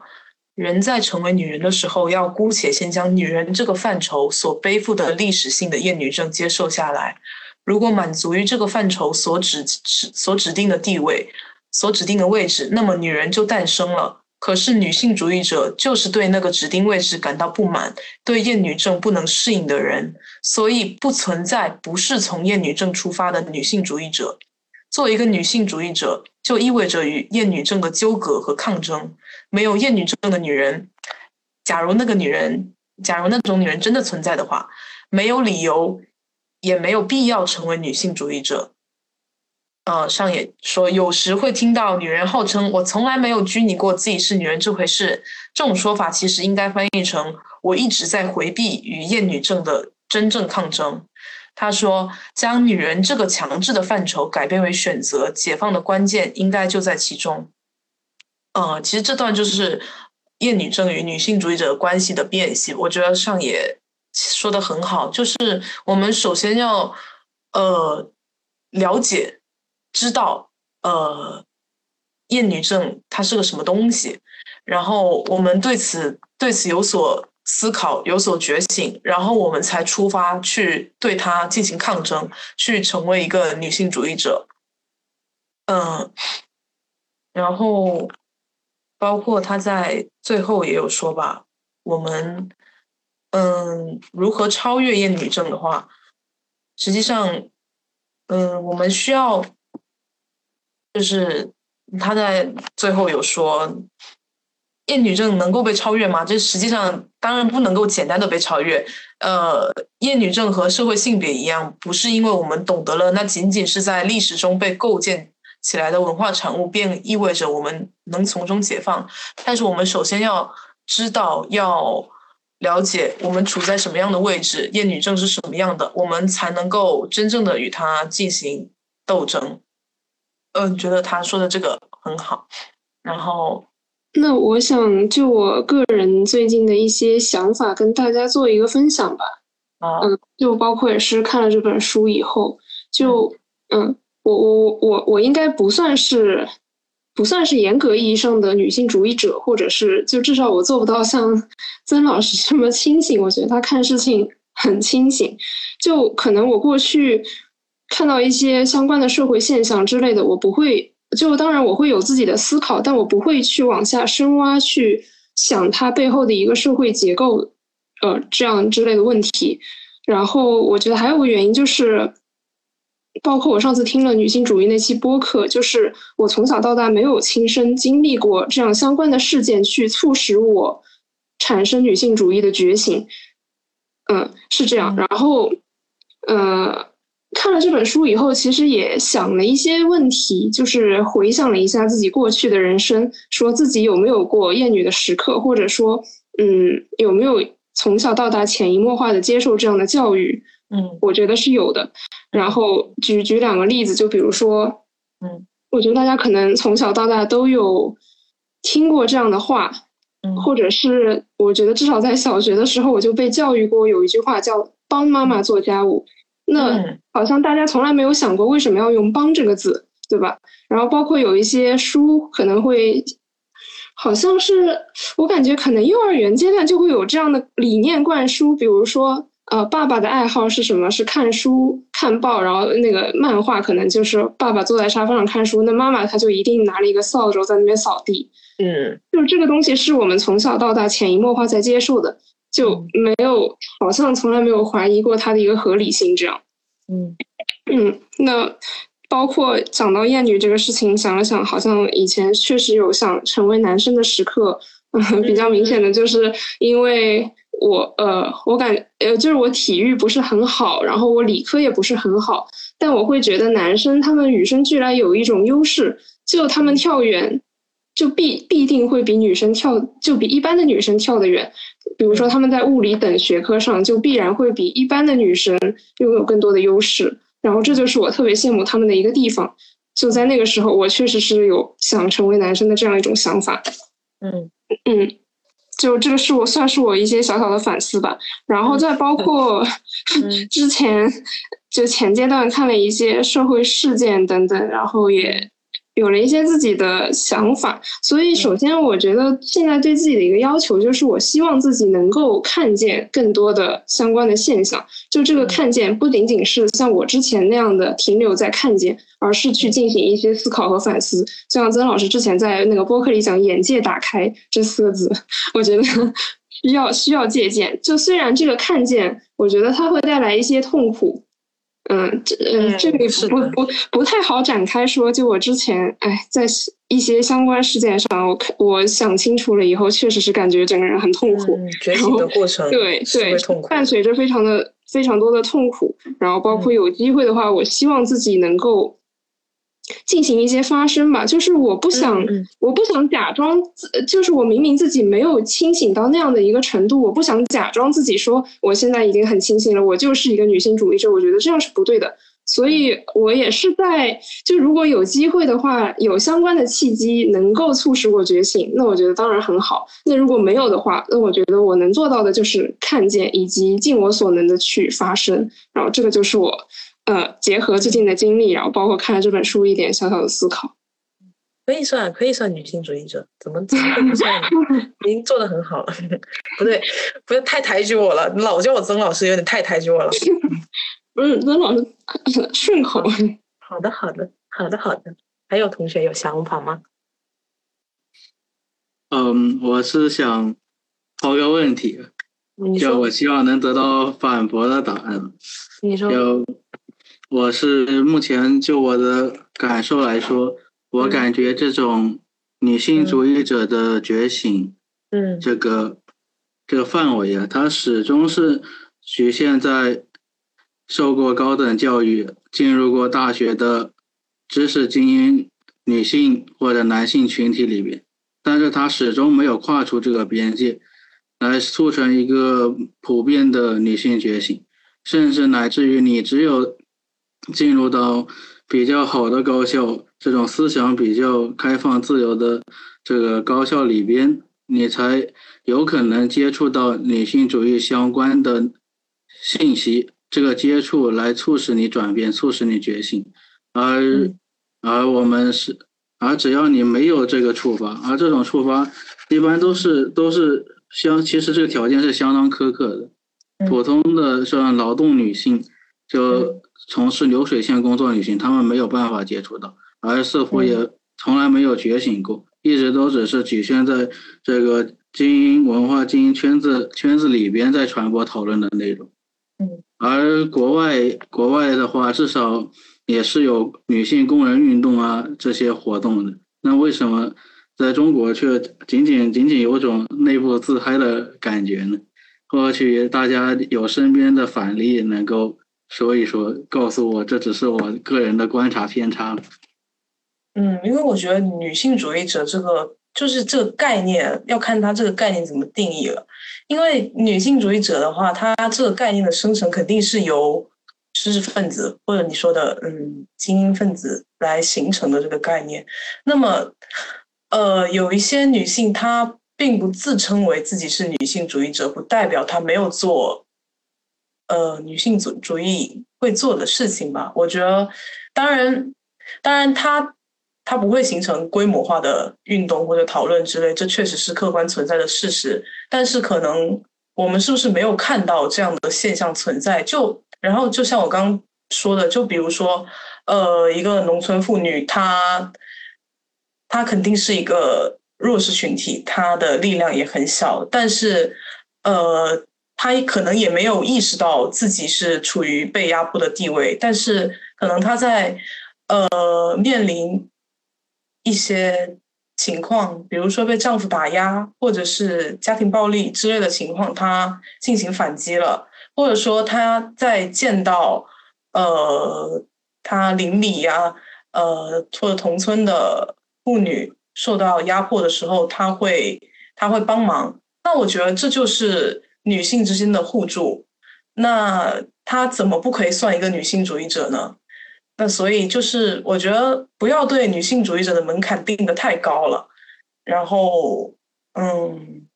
Speaker 1: 人在成为女人的时候，要姑且先将女人这个范畴所背负的历史性的厌女症接受下来。如果满足于这个范畴所指指所指定的地位、所指定的位置，那么女人就诞生了。可是女性主义者就是对那个指定位置感到不满，对厌女症不能适应的人，所以不存在不是从厌女症出发的女性主义者。作为一个女性主义者，就意味着与厌女症的纠葛和抗争。没有厌女症的女人，假如那个女人，假如那种女人真的存在的话，没有理由，也没有必要成为女性主义者。呃，上野说，有时会听到女人号称“我从来没有拘泥过自己是女人这回事”，这种说法其实应该翻译成“我一直在回避与厌女症的真正抗争”。他说，将女人这个强制的范畴改变为选择、解放的关键，应该就在其中。嗯，其实这段就是厌女症与女性主义者关系的辨析，我觉得上野说的很好。就是我们首先要呃了解、知道呃厌女症它是个什么东西，然后我们对此对此有所思考、有所觉醒，然后我们才出发去对它进行抗争，去成为一个女性主义者。嗯，然后。包括他在最后也有说吧，我们嗯，如何超越厌女症的话，实际上，嗯，我们需要，就是他在最后有说，厌女症能够被超越吗？这实际上当然不能够简单的被超越。呃，厌女症和社会性别一样，不是因为我们懂得了，那仅仅是在历史中被构建。起来的文化产物，便意味着我们能从中解放。但是我们首先要知道，要了解我们处在什么样的位置，厌女症是什么样的，我们才能够真正的与它进行斗争。嗯，觉得他说的这个很好。然后，
Speaker 5: 那我想就我个人最近的一些想法跟大家做一个分享吧。
Speaker 1: 啊，
Speaker 5: 嗯，就包括也是看了这本书以后，就嗯。我我我我应该不算是，不算是严格意义上的女性主义者，或者是就至少我做不到像 曾老师这么清醒。我觉得他看事情很清醒，就可能我过去看到一些相关的社会现象之类的，我不会就当然我会有自己的思考，但我不会去往下深挖去想它背后的一个社会结构，呃，这样之类的问题。然后我觉得还有个原因就是。包括我上次听了女性主义那期播客，就是我从小到大没有亲身经历过这样相关的事件，去促使我产生女性主义的觉醒。嗯，是这样。然后呃，看了这本书以后，其实也想了一些问题，就是回想了一下自己过去的人生，说自己有没有过厌女的时刻，或者说，嗯，有没有从小到大潜移默化的接受这样的教育？
Speaker 1: 嗯，
Speaker 5: 我觉得是有的。然后举举两个例子，就比如说，
Speaker 1: 嗯，
Speaker 5: 我觉得大家可能从小到大都有听过这样的话，
Speaker 1: 嗯
Speaker 5: 或者是我觉得至少在小学的时候我就被教育过，有一句话叫“帮妈妈做家务”。那
Speaker 1: 嗯
Speaker 5: 好像大家从来没有想过为什么要用“帮”这个字，对吧？然后包括有一些书可能会，好像是我感觉可能幼儿园阶段就会有这样的理念灌输，比如说。呃，爸爸的爱好是什么？是看书、看报，然后那个漫画可能就是爸爸坐在沙发上看书，那妈妈她就一定拿了一个扫帚在那边扫地。
Speaker 1: 嗯
Speaker 5: 就是这个东西是我们从小到大潜移默化在接受的，就没有好像从来没有怀疑过它的一个合理性。这样，
Speaker 1: 嗯
Speaker 5: 嗯，那包括讲到厌女这个事情，想了想，好像以前确实有想成为男生的时刻。嗯，比较明显的就是因为我呃，我感呃，就是我体育不是很好，然后我理科也不是很好，但我会觉得男生他们与生俱来有一种优势，就他们跳远就必必定会比女生跳，就比一般的女生跳得远。比如说他们在物理等学科上，就必然会比一般的女生拥有更多的优势。然后这就是我特别羡慕他们的一个地方。就在那个时候，我确实是有想成为男生的这样一种想法。
Speaker 1: 嗯
Speaker 5: 嗯，就这个是我算是我一些小小的反思吧，然后再包括 之前就前阶段看了一些社会事件等等，然后也有了一些自己的想法。所以首先我觉得现在对自己的一个要求就是，我希望自己能够看见更多的相关的现象。就这个看见不仅仅是像我之前那样的停留在看见，而是去进行一些思考和反思。就像曾老师之前在那个播客里讲“眼界打开”这四个字，我觉得需要需要借鉴。就虽然这个看见，我觉得它会带来一些痛苦，嗯，这嗯这个不不不太好展开说。就我之前哎，在一些相关事件上，我看我想清楚了以后，确实是感觉整个人很痛苦，
Speaker 1: 觉醒的过程
Speaker 5: 对对，伴随着非常的非常多的痛苦。然后包括有机会的话，我希望自己能够。进行一些发声吧，就是我不想，
Speaker 1: 嗯
Speaker 5: 我不想假装，就是我明明自己没有清醒到那样的一个程度，我不想假装自己说我现在已经很清醒了，我就是一个女性主义者，我觉得这样是不对的。所以我也是在，就如果有机会的话，有相关的契机能够促使我觉醒，那我觉得当然很好。那如果没有的话，那我觉得我能做到的就是看见以及尽我所能的去发声，然后这个就是我。呃，结合最近的经历，然后包括看了这本书一点小小的思考，
Speaker 1: 可以算可以算女性主义者，怎么怎么会不算呢？已经做的很好了，不对，不要太抬举我了，你老叫我曾老师，有点太抬举我了。
Speaker 5: 不是曾老师顺口。
Speaker 1: 好的，好的，好的，好的。还有同学有想法吗？
Speaker 7: 嗯，我是想抛个问题，就我希望能得到反驳的答案。
Speaker 1: 你说。
Speaker 7: 就我是目前就我的感受来说，我感觉这种女性主义者的觉醒，
Speaker 1: 嗯，
Speaker 7: 这个这个范围啊，它始终是局限在受过高等教育、进入过大学的知识精英女性或者男性群体里边，但是它始终没有跨出这个边界，来促成一个普遍的女性觉醒，甚至乃至于你只有。进入到比较好的高校，这种思想比较开放、自由的这个高校里边，你才有可能接触到女性主义相关的信息。这个接触来促使你转变，促使你觉醒。而而我们是，而只要你没有这个触发，而这种触发一般都是都是相，其实这个条件是相当苛刻的。普通的像劳动女性就。从事流水线工作女性，她们没有办法接触到，而似乎也从来没有觉醒过，一直都只是局限在这个精英文化、精英圈子圈子里边在传播讨论的内容。
Speaker 1: 嗯，
Speaker 7: 而国外国外的话，至少也是有女性工人运动啊这些活动的。那为什么在中国却仅仅仅仅有种内部自嗨的感觉呢？或许大家有身边的反例能够。所以说，告诉我这只是我个人的观察偏差。
Speaker 1: 嗯，因为我觉得女性主义者这个就是这个概念，要看它这个概念怎么定义了。因为女性主义者的话，它这个概念的生成肯定是由知识分子或者你说的嗯精英分子来形成的这个概念。那么，呃，有一些女性她并不自称为自己是女性主义者，不代表她没有做呃女性主主义会做的事情吧？我觉得，当然，当然她。它不会形成规模化的运动或者讨论之类，这确实是客观存在的事实。但是可能我们是不是没有看到这样的现象存在？就然后就像我刚说的，就比如说，呃，一个农村妇女，她她肯定是一个弱势群体，她的力量也很小，但是呃，她可能也没有意识到自己是处于被压迫的地位，但是可能她在呃面临。一些情况，比如说被丈夫打压，或者是家庭暴力之类的情况，她进行反击了，或者说她在见到呃她邻里呀，呃或者同村的妇女受到压迫的时候，她会她会帮忙。那我觉得这就是女性之间的互助。那她怎么不可以算一个女性主义者呢？那所以就是，我觉得不要对女性主义者的门槛定的太高了。然后，嗯，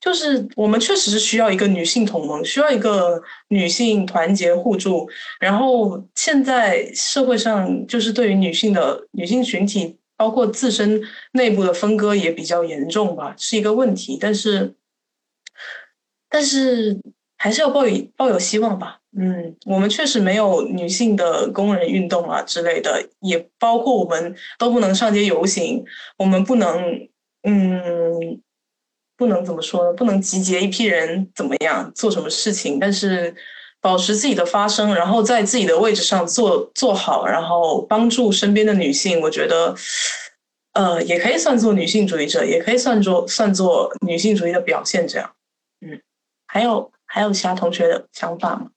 Speaker 1: 就是我们确实是需要一个女性同盟，需要一个女性团结互助。然后现在社会上就是对于女性的女性群体，包括自身内部的分割也比较严重吧，是一个问题。但是，但是还是要抱有抱有希望吧。嗯，我们确实没有女性的工人运动啊之类的，也包括我们都不能上街游行，我们不能，嗯，不能怎么说呢？不能集结一批人怎么样做什么事情？但是保持自己的发声，然后在自己的位置上做做好，然后帮助身边的女性，我觉得，呃，也可以算作女性主义者，也可以算作算作女性主义的表现。这样，还有还有其他同学的想法吗？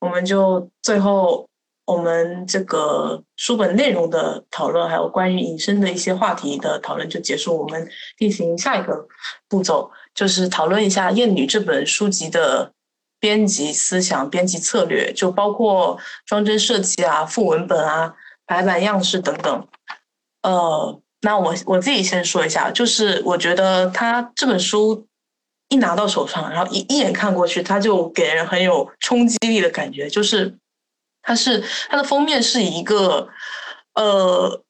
Speaker 1: 我们就最后，我们这个书本内容的讨论，还有关于引申的一些话题的讨论就结束。我们进行下一个步骤，就是讨论一下《艳女》这本书籍的编辑思想、编辑策略，就包括装帧设计啊、副文本啊、排版样式等等。呃，那我我自己先说一下，就是我觉得他这本书。一拿到手上，然后一一眼看过去，它就给人很有冲击力的感觉。就是它是它的封面是一个呃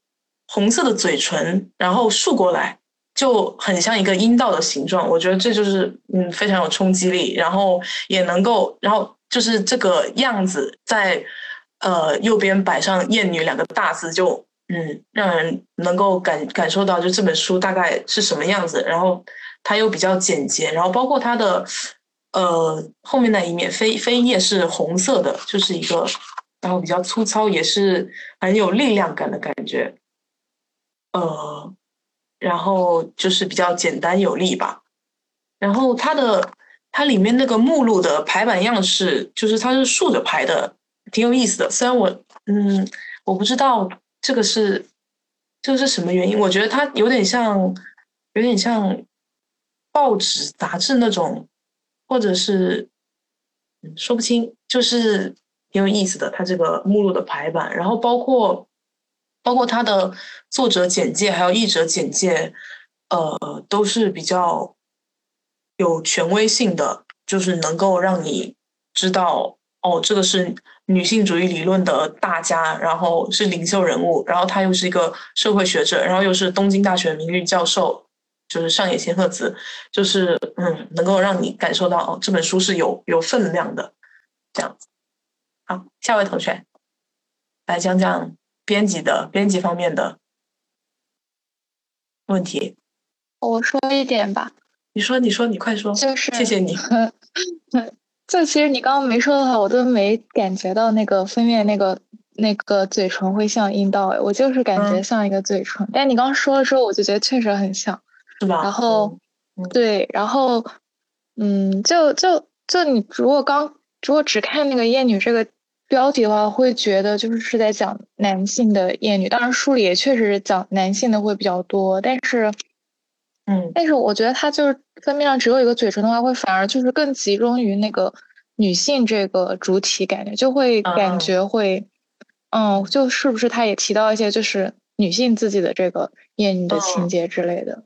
Speaker 1: 红色的嘴唇，然后竖过来，就很像一个阴道的形状。我觉得这就是嗯非常有冲击力，然后也能够，然后就是这个样子在呃右边摆上“艳女”两个大字，就嗯让人能够感感受到就这本书大概是什么样子，然后。它又比较简洁，然后包括它的呃后面那一面飞飞页是红色的，就是一个然后比较粗糙，也是很有力量感的感觉，呃，然后就是比较简单有力吧。然后它的它里面那个目录的排版样式，就是它是竖着排的，挺有意思的。虽然我嗯我不知道这个是这个是什么原因，我觉得它有点像有点像。报纸、杂志那种，或者是说不清，就是挺有意思的。它这个目录的排版，然后包括包括它的作者简介，还有译者简介，呃，都是比较有权威性的，就是能够让你知道，哦，这个是女性主义理论的大家，然后是领袖人物，然后他又是一个社会学者，然后又是东京大学名誉教授。就是上野千鹤子，就是嗯，能够让你感受到哦，这本书是有有分量的，这样子。好，下位同学来讲讲编辑的编辑方面的问题。
Speaker 2: 我说一点吧。
Speaker 1: 你说，你说，你快说。
Speaker 2: 就是，
Speaker 1: 谢谢你。
Speaker 2: 就其实你刚刚没说的话，我都没感觉到那个封面那个那个嘴唇会像阴道，我就是感觉像一个嘴唇。但你刚说了之后，我就觉得确实很像。然后，对，然后，嗯，就就就你如果刚如果只看那个厌女这个标题的话，会觉得就是是在讲男性的厌女。当然，书里也确实讲男性的会比较多，但是，
Speaker 1: 嗯，
Speaker 2: 但是我觉得他就是封面上只有一个嘴唇的话，会反而就是更集中于那个女性这个主体，感觉就会感觉会，嗯，就是不是他也提到一些就是女性自己的这个厌女的情节之类的，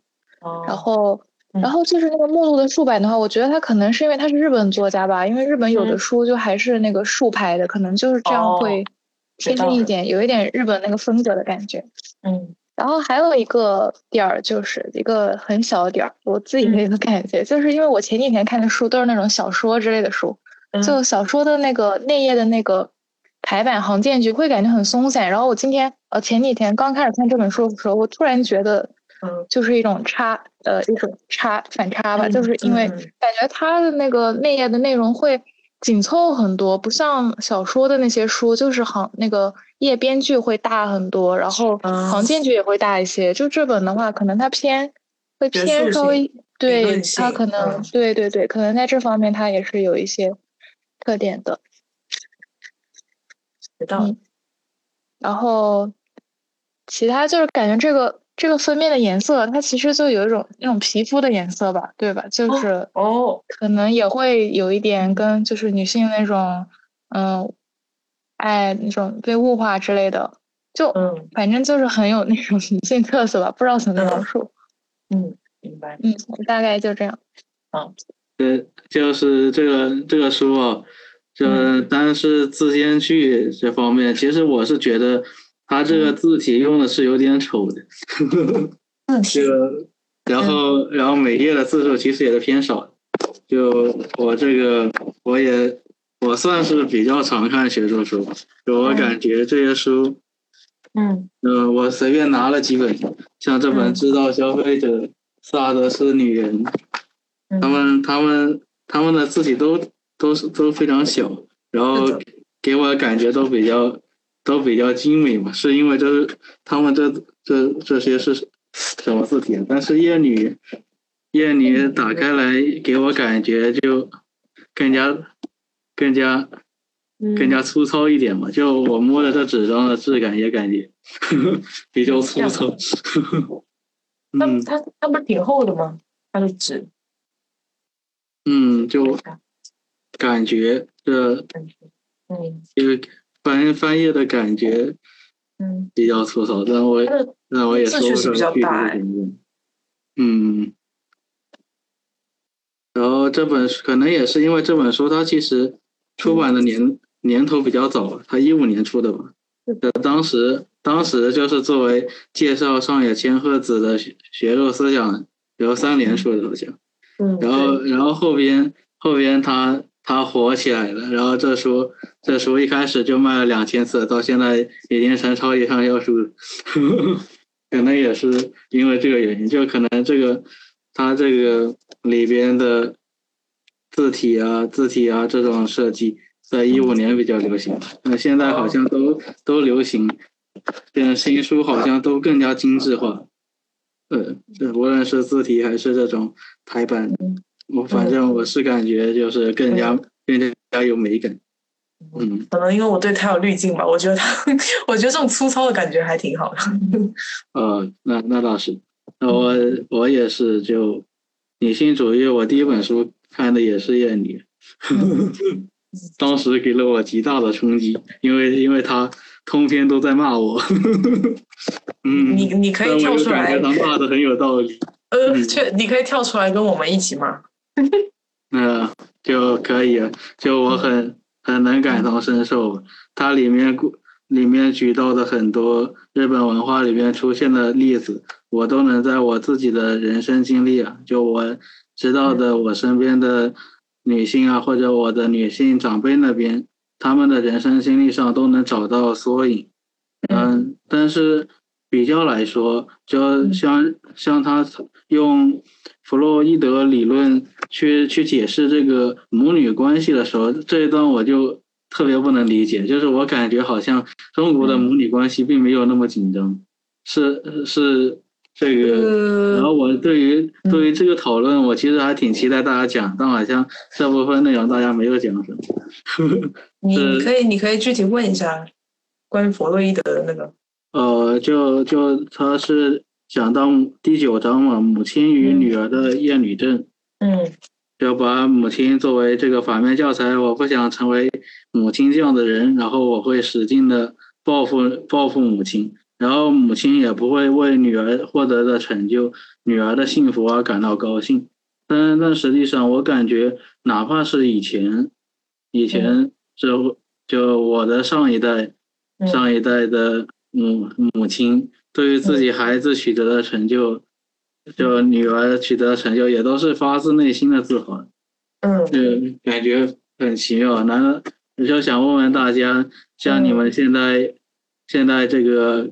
Speaker 2: 然后。然后就是那个目录的竖版的话，我觉得它可能是因为它是日本作家吧，因为日本有的书就还是那个竖排的，可能就是这样会贴近一点，有一点日本那个风格的感觉。
Speaker 1: 嗯，
Speaker 2: 然后还有一个点儿，就是一个很小的点儿，我自己的一个感觉，就是因为我前几天看的书都是那种小说之类的书，就小说的那个内页的那个排版行间距会感觉很松散。然后我今天呃前几天刚开始看这本书的时候，我突然觉得。
Speaker 1: 嗯，
Speaker 2: 就是一种差，呃，一种差反差吧，就是因为感觉它的那个内页的内容会紧凑很多，不像小说的那些书，就是行那个页边距会大很多，然后行间距也会大一些。就这本的话，可能它偏会偏稍微，对它可能对对对，可能在这方面它也是有一些特点的。
Speaker 1: 知道。
Speaker 2: 然后其他就是感觉这个。这个封面的颜色，它其实就有一种那种皮肤的颜色吧，对吧？就是
Speaker 1: 哦，
Speaker 2: 可能也会有一点跟就是女性那种，嗯，爱那种被物化之类的，就
Speaker 1: 嗯，
Speaker 2: 反正就是很有那种女性特色吧，不知道怎么描述。
Speaker 1: 嗯，明白。
Speaker 2: 嗯，大概就这样。
Speaker 1: 嗯，
Speaker 7: 呃，就是这个这个书啊，就单是字间距这方面，其实我是觉得。他这个字体用的是有点丑的，
Speaker 1: 字 体，
Speaker 7: 然后然后每页的字数其实也是偏少，就我这个我也我算是比较常看学术书，就我感觉这些书，
Speaker 1: 嗯。
Speaker 7: 嗯，我随便拿了几本，像这本《知道消费者》《萨德斯女人》，他们他们他们的字体都都是都非常小，然后给我的感觉都比较。都比较精美嘛，是因为这是他们这这这些是什么字体？但是夜女夜女打开来给我感觉就更加更加更加粗糙一点嘛，就我摸着这纸张的质感也感觉 比较粗糙。
Speaker 1: 那它它不是挺厚的吗？它的纸？
Speaker 7: 嗯，就感觉这
Speaker 1: 嗯，
Speaker 7: 因为。翻翻页的感觉，
Speaker 1: 嗯，
Speaker 7: 比较粗糙，但我那我也说不上去。嗯，然后这本可能也是因为这本书它其实出版的年年头比较早，它一五年出的吧。呃，当时当时就是作为介绍上野千鹤子的学学术思想，然后三连出的好像。
Speaker 1: 嗯。
Speaker 7: 然后然后后边后边他。他火起来了，然后这书这书一开始就卖了两千册，到现在已经成超级畅销书了。可能也是因为这个原因，就可能这个它这个里边的字体啊、字体啊这种设计，在一五年比较流行，那现在好像都都流行，现在新书好像都更加精致化。呃，无论是字体还是这种排版。我反正我是感觉就是更加更加有美感，嗯，
Speaker 1: 可能因为我对他有滤镜吧，我觉得他，我觉得这种粗糙的感觉还挺好的。
Speaker 7: 呃，那那倒是，那我我也是就女性主义，我第一本书看的也是《艳女》，当时给了我极大的冲击，因为因为他通篇都在骂我，嗯，
Speaker 1: 你你可以跳出来，
Speaker 7: 他骂的很有道理，
Speaker 1: 呃，确你可以跳出来跟我们一起骂。
Speaker 7: 嗯，就可以，就我很很能感同身受。它里面里面举到的很多日本文化里面出现的例子，我都能在我自己的人生经历啊，就我知道的我身边的女性啊，或者我的女性长辈那边，他们的人生经历上都能找到缩影。嗯，但是比较来说，就像像他用。弗洛伊德理论去去解释这个母女关系的时候，这一段我就特别不能理解，就是我感觉好像中国的母女关系并没有那么紧张，是是这个，然后我对于对于这个讨论，我其实还挺期待大家讲，但好像这部分内容大家没有讲什么。
Speaker 1: 你可以，你可以具体问一下关于弗洛伊德的那个。
Speaker 7: 呃，就就他是讲到第九章嘛，母亲与女儿的厌女症。
Speaker 1: 嗯。
Speaker 7: 要把母亲作为这个反面教材，我不想成为母亲这样的人，然后我会使劲的报复报复母亲。然后母亲也不会为女儿获得的成就、女儿的幸福而感到高兴，但但实际上，我感觉哪怕是以前，以前就就我的上一代、上一代的母母亲，对于自己孩子取得的成就，就女儿取得的成就，也都是发自内心的自豪。
Speaker 1: 嗯，
Speaker 7: 就感觉很奇妙。难道我就想问问大家，像你们现在现在这个。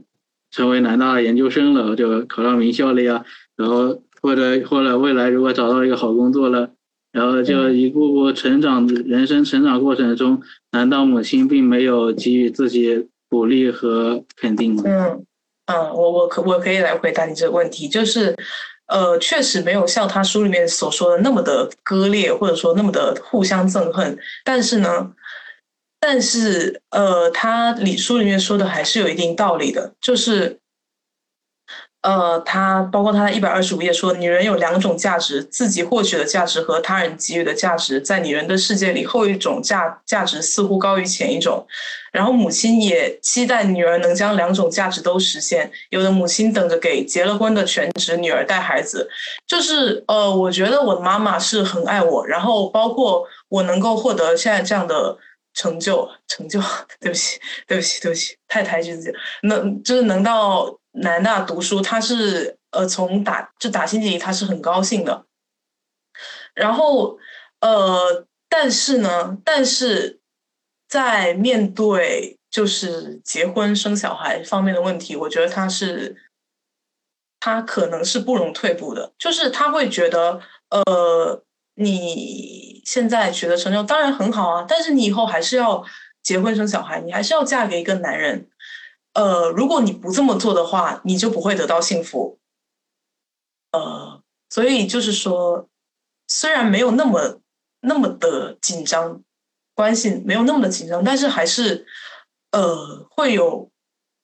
Speaker 7: 成为南大研究生了，就考上名校了呀。然后或者或者未来如果找到一个好工作了，然后就一步步成长，人生成长过程中，难道母亲并没有给予自己鼓励和肯定吗？
Speaker 1: 嗯嗯，我我可我可以来回答你这个问题，就是呃，确实没有像他书里面所说的那么的割裂，或者说那么的互相憎恨。但是呢。但是，呃，他里书里面说的还是有一定道理的，就是，呃，他包括他在一百二十五页说，女人有两种价值，自己获取的价值和他人给予的价值，在女人的世界里，后一种价价值似乎高于前一种。然后母亲也期待女儿能将两种价值都实现。有的母亲等着给结了婚的全职女儿带孩子，就是，呃，我觉得我的妈妈是很爱我，然后包括我能够获得现在这样的。成就，成就，对不起，对不起，对不起，太抬举自己，能就是能到南大读书，他是呃从打就打心底里，他是很高兴的。然后呃，但是呢，但是在面对就是结婚生小孩方面的问题，我觉得他是他可能是不容退步的，就是他会觉得呃。你现在取得成就当然很好啊，但是你以后还是要结婚生小孩，你还是要嫁给一个男人。呃，如果你不这么做的话，你就不会得到幸福。呃，所以就是说，虽然没有那么那么的紧张，关系没有那么的紧张，但是还是呃会有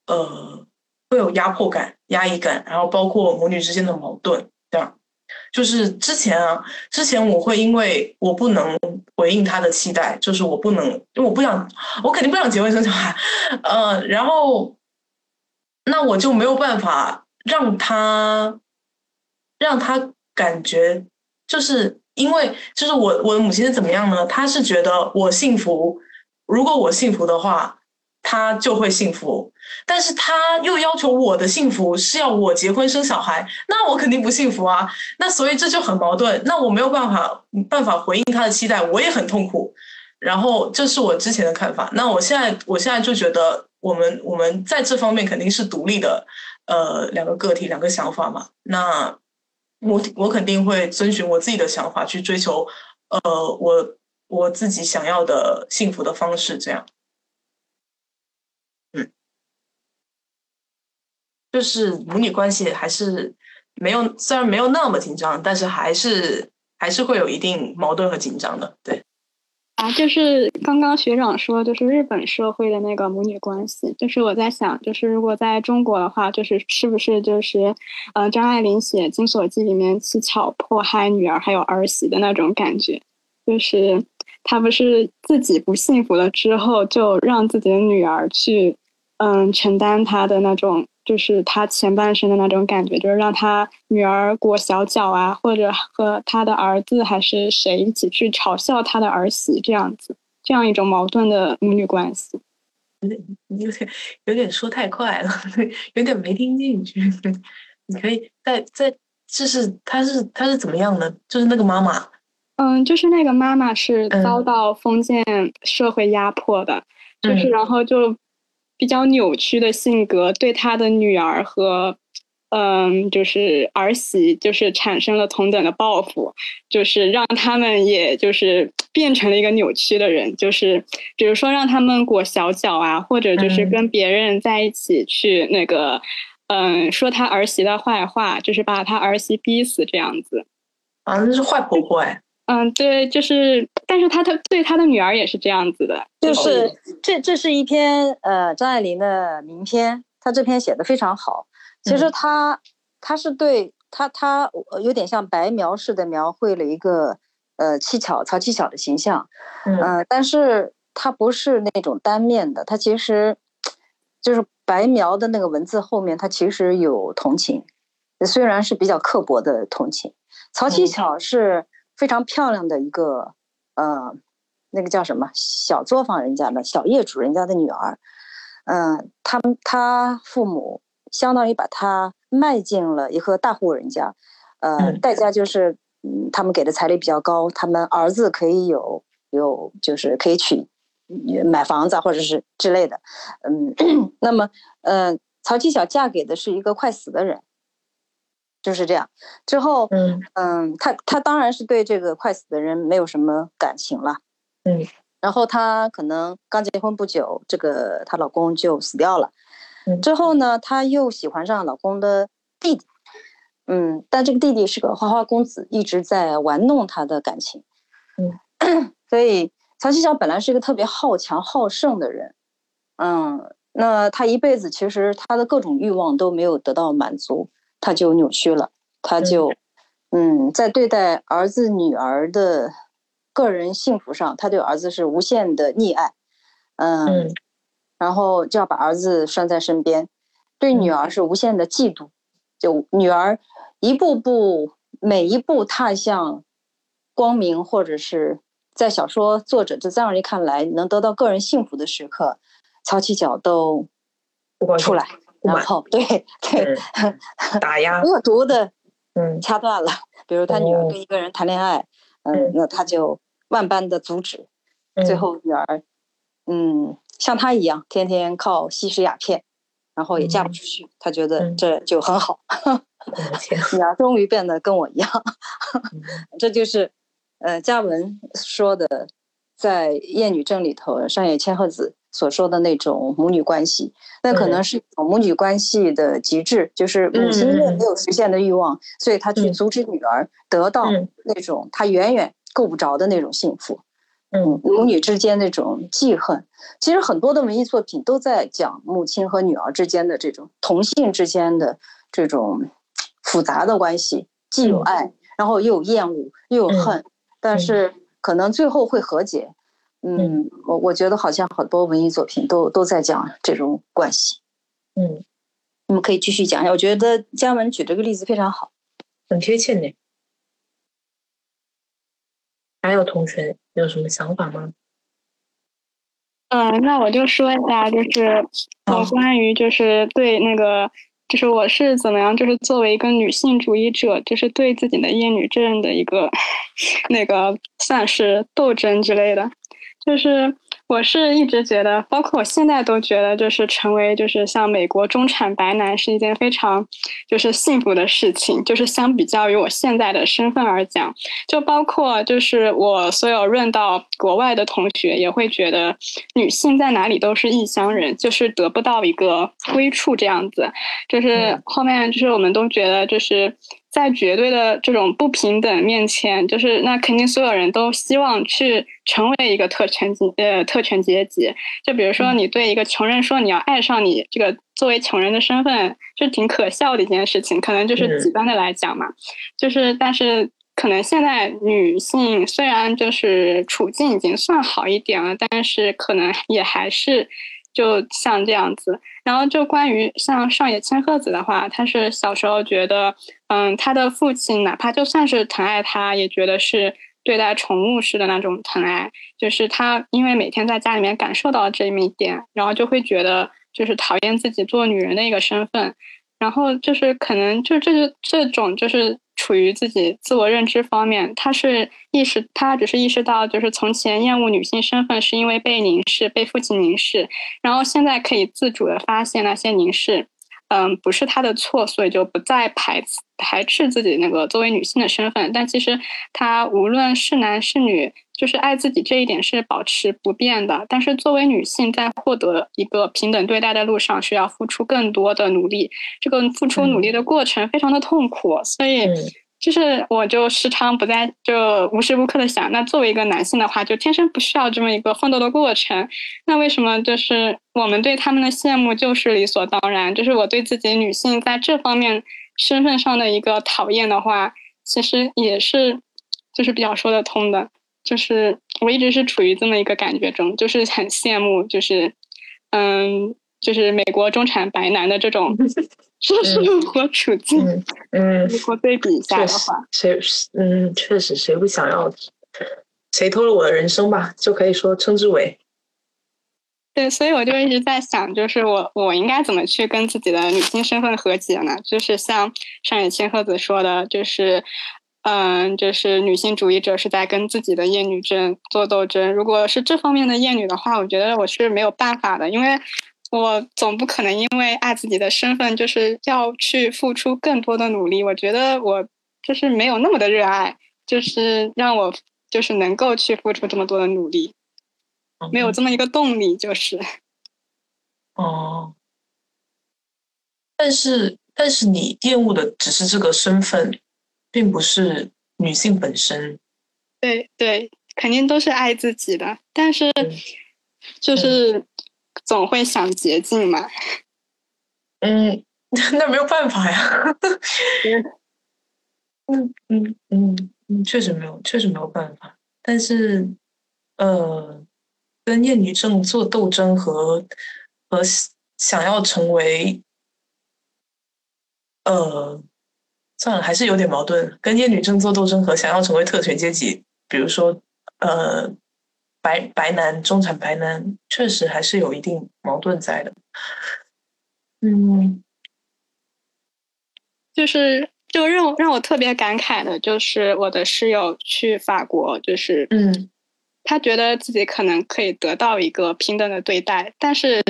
Speaker 1: 呃会有压迫感、压抑感，然后包括母女之间的矛盾这样。就是之前啊，之前我会因为我不能回应他的期待，就是我不能，因为我不想，我肯定不想结婚生小孩，呃，然后那我就没有办法让他让他感觉，就是因为就是我我的母亲是怎么样呢？她是觉得我幸福，如果我幸福的话。他就会幸福，但是他又要求我的幸福是要我结婚生小孩，那我肯定不幸福啊。那所以这就很矛盾，那我没有办法办法回应他的期待，我也很痛苦。然后这是我之前的看法。那我现在我现在就觉得，我们我们在这方面肯定是独立的，呃，两个个体，两个想法嘛。那我我肯定会遵循我自己的想法去追求，呃，我我自己想要的幸福的方式，这样。嗯就是母女关系还是没有，虽然没有那么紧张，但是还是还是会有一定矛盾和紧张的。对，
Speaker 9: 啊，就是刚刚学长说，就是日本社会的那个母女关系，就是我在想，就是如果在中国的话，就是是不是就是，呃，张爱玲写《金锁记》里面乞巧迫害女儿还有儿媳的那种感觉，就是她不是自己不幸福了之后，就让自己的女儿去，嗯，承担她的那种。就是他前半生的那种感觉，就是让他女儿裹小脚啊，或者和他的儿子还是谁一起去嘲笑他的儿媳这样子，这样一种矛盾的母女关系。
Speaker 1: 有点有点有点说太快了，有点没听进去。你可以再再，就是他是他是怎么样的？就是那个妈妈，
Speaker 9: 嗯，就是那个妈妈是遭到封建社会压迫的，就是然后就。比较扭曲的性格，对他的女儿和，嗯，就是儿媳，就是产生了同等的报复，就是让他们也就是变成了一个扭曲的人，就是比如说让他们裹小脚啊，或者就是跟别人在一起去那个，嗯，说他儿媳的坏话，就是把他儿媳逼死这样子。
Speaker 1: 啊，那是坏婆婆哎。
Speaker 9: 嗯，对，就是，但是他他对他的女儿也是这样子的。
Speaker 6: 就是这这是一篇呃张爱玲的名篇，她这篇写的非常好。其实她她是对她她有点像白描式的描绘了一个呃七巧曹七巧的形象，嗯，但是她不是那种单面的，她其实就是白描的那个文字后面，她其实有同情，虽然是比较刻薄的同情。曹七巧是非常漂亮的一个，呃，那个叫什么小作坊人家的小业主人家的女儿，嗯，他他父母相当于把他卖进了一个大户人家，呃，代价就是，嗯，他们给的彩礼比较高，他们儿子可以有有就是可以娶买房子或者是之类的，嗯，那么，嗯，曹七巧嫁给的是一个快死的人。就是这样，之后，嗯。嗯，她她当然是对这个快死的人没有什么感情了，嗯，然后她可能刚结婚不久，这个她老公就死掉了，之后呢，她又喜欢上老公的弟弟，嗯，但这个弟弟是个花花公子，一直在玩弄她的感情，嗯，所以曹七巧本来是一个特别好强好胜的人，嗯，那她一辈子其实她的各种欲望都没有得到满足。他就扭曲了，他就，嗯，在对待儿子女儿的个人幸福上，他对儿子是无限的溺爱，嗯，然后就要把儿子拴在身边，对女儿是无限的嫉妒，就女儿一步步每一步踏向光明，或者是在小说作者这张爱玲看来能得到个人幸福的时刻，曹七巧都出来。然后对对，
Speaker 1: 打压
Speaker 6: 恶毒的，嗯，掐断了。比如他女儿跟一个人谈恋爱，嗯，那他就万般的阻止，最后女儿，嗯，像他一样，天天靠吸食鸦片，然后也嫁不出去。他觉得这就很好，女儿终于变得跟我一样。这就是，呃，嘉文说的，在《艳女症》里头，上野千鹤子。所说的那种母女关系，那可能是一种母女关系的极致，就是母亲因为没有实现的欲望，所以她去阻止女儿得到那种她远远够不着的那种幸福。嗯，母女之间那种记恨，其实很多的文艺作品都在讲母亲和女儿之间的这种同性之间的这种复杂的关系，既有爱，然后又有厌恶，又有恨，但是可能最后会和解。嗯，我我觉得好像好多文艺作品都都在讲这种关系。嗯，你们可以继续讲一下。我觉得姜文举这个例子非常好，
Speaker 1: 很贴切呢。还有同学有什么想法吗？
Speaker 9: 嗯，那我就说一下，就是我关于就是对那个，就是我是怎么样，就是作为一个女性主义者，就是对自己的厌女症的一个 那个算是斗争之类的。就是我是一直觉得，包括我现在都觉得，就是成为就是像美国中产白男是一件非常就是幸福的事情。就是相比较于我现在的身份而讲，就包括就是我所有认到国外的同学也会觉得，女性在哪里都是异乡人，就是得不到一个归处这样子。就是后面就是我们都觉得就是。在绝对的这种不平等面前，就是那肯定所有人都希望去成为一个特权阶呃特权阶级。就比如说，你对一个穷人说你要爱上你这个作为穷人的身份，就挺可笑的一件事情。可能就是极端的来讲嘛，就是但是可能现在女性虽然就是处境已经算好一点了，但是可能也还是。就像这样子，然后就关于像上野千鹤子的话，她是小时候觉得，嗯，她的父亲哪怕就算是疼爱她，也觉得是对待宠物似的那种疼爱。就是她因为每天在家里面感受到这么一点，然后就会觉得就是讨厌自己做女人的一个身份，然后就是可能就这是这种就是。处于自己自我认知方面，他是意识，他只是意识到，就是从前厌恶女性身份是因为被凝视，被父亲凝视，然后现在可以自主的发现那些凝视，嗯，不是她的错，所以就不再排排斥自己那个作为女性的身份。但其实她无论是男是女，就是爱自己这一点是保持不变的。但是作为女性，在获得一个平等对待的路上，需要付出更多的努力。这个付出努力的过程非常的痛苦，所以。就是我就时常不在，就无时无刻的想，那作为一个男性的话，就天生不需要这么一个奋斗的过程。那为什么就是我们对他们的羡慕就是理所当然？就是我对自己女性在这方面身份上的一个讨厌的话，其实也是就是比较说得通的。就是我一直是处于这么一个感觉中，就是很羡慕，就是嗯，就是美国中产白男的这种。生活处境，嗯，如果对比一下的话，
Speaker 1: 谁，嗯，确实，谁不想要？谁偷了我的人生吧，就可以说称之为。
Speaker 9: 对，所以我就一直在想，就是我我应该怎么去跟自己的女性身份和解呢？就是像上野千鹤子说的，就是，嗯，就是女性主义者是在跟自己的厌女症做斗争。如果是这方面的厌女的话，我觉得我是没有办法的，因为。我总不可能因为爱自己的身份，就是要去付出更多的努力。我觉得我就是没有那么的热爱，就是让我就是能够去付出这么多的努力，没有这么一个动力，就是。
Speaker 1: 哦。但是，但是你厌恶的只是这个身份，并不是女性本身。
Speaker 9: 对对，肯定都是爱自己的，但是就是。总会想捷径嘛，
Speaker 1: 嗯，那没有办法呀，嗯嗯嗯嗯，确实没有，确实没有办法。但是，呃，跟厌女症做斗争和和想要成为，呃，算了，还是有点矛盾。跟厌女症做斗争和想要成为特权阶级，比如说，呃。白白男中产白男确实还是有一定矛盾在的，嗯，
Speaker 9: 就是就让让我特别感慨的，就是我的室友去法国，就是
Speaker 1: 嗯，
Speaker 9: 他觉得自己可能可以得到一个平等的对待，但是。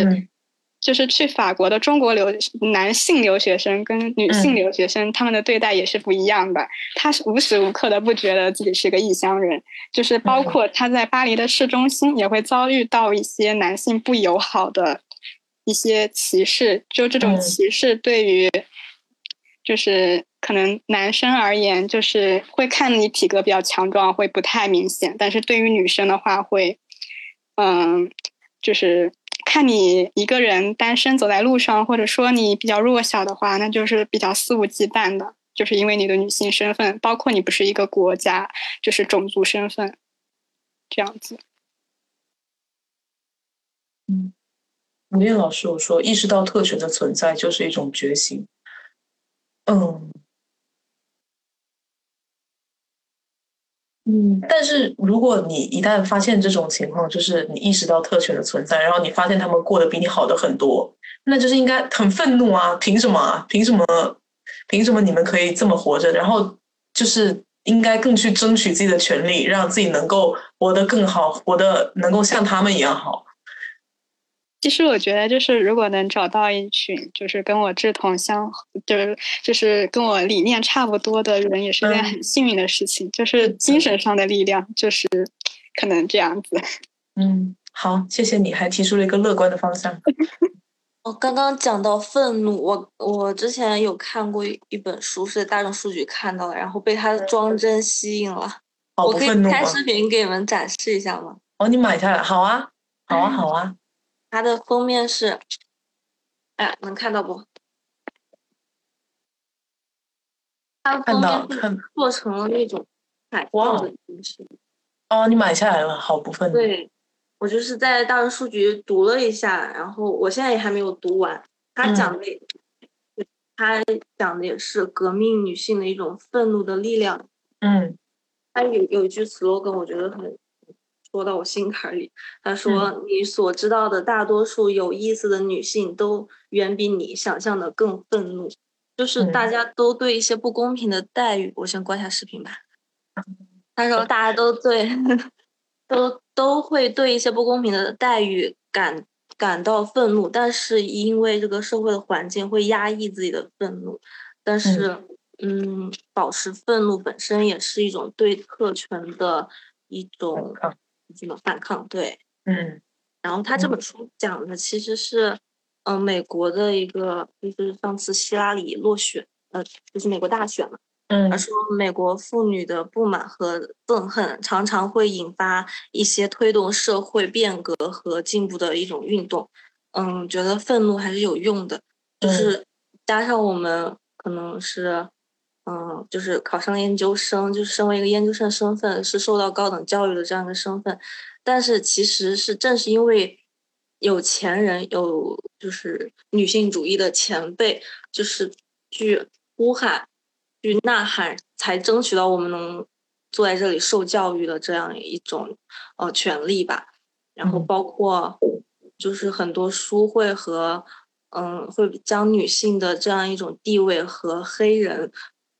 Speaker 9: 就是去法国的中国留男性留学生跟女性留学生，他们的对待也是不一样的。他是无时无刻的不觉得自己是个异乡人，就是包括他在巴黎的市中心也会遭遇到一些男性不友好的一些歧视。就这种歧视对于，就是可能男生而言，就是会看你体格比较强壮，会不太明显；但是对于女生的话，会，嗯，就是。看你一个人单身走在路上，或者说你比较弱小的话，那就是比较肆无忌惮的，就是因为你的女性身份，包括你不是一个国家，就是种族身份，这样子。
Speaker 1: 嗯，吴念老师，我说意识到特权的存在就是一种觉醒。嗯。嗯，但是如果你一旦发现这种情况，就是你意识到特权的存在，然后你发现他们过得比你好的很多，那就是应该很愤怒啊！凭什么啊？凭什么？凭什么你们可以这么活着？然后就是应该更去争取自己的权利，让自己能够活得更好，活得能够像他们一样好。
Speaker 9: 其实我觉得，就是如果能找到一群就是跟我志同相，就是就是跟我理念差不多的人，也是件很幸运的事情。就是精神上的力量，就是可能这样子。
Speaker 1: 嗯，好，谢谢你，还提出了一个乐观的方向。
Speaker 8: 我 刚刚讲到愤怒，我我之前有看过一本书，是在大众数据看到的，然后被他的装帧吸引了。我可以开视频给你们展示一下吗？
Speaker 1: 哦，你买下来，好啊，好啊，好啊。
Speaker 8: 它的封面是，哎，能看到不？它的封面做成了那种海报的形式。
Speaker 1: 哦，你买下来了，好不分。
Speaker 8: 对，我就是在大众数据读了一下，然后我现在也还没有读完。他讲的，他讲的也是革命女性的一种愤怒的力量。
Speaker 1: 嗯，
Speaker 8: 他有有一句 slogan，我觉得很。说到我心坎里，他说：“你所知道的大多数有意思的女性，都远比你想象的更愤怒。就是大家都对一些不公平的待遇，我先关下视频吧。他说大家都对，都都会对一些不公平的待遇感感到愤怒，但是因为这个社会的环境会压抑自己的愤怒，但是嗯，保持愤怒本身也是一种对特权的一种什么反抗？对，
Speaker 1: 嗯。
Speaker 8: 然后他这本书讲的其实是，嗯，美国的一个，就是上次希拉里落选，呃，就是美国大选嘛。
Speaker 1: 嗯。
Speaker 8: 他说，美国妇女的不满和憎恨常常会引发一些推动社会变革和进步的一种运动。嗯，觉得愤怒还是有用的，就是加上我们可能是，嗯，就是考上研究生，就是身为一个研究生身份，是受到高等教育的这样一个身份。但是其实是正是因为有钱人有就是女性主义的前辈，就是去呼喊、去呐喊，才争取到我们能坐在这里受教育的这样一种呃权利吧。然后包括就是很多书会和嗯会将女性的这样一种地位和黑人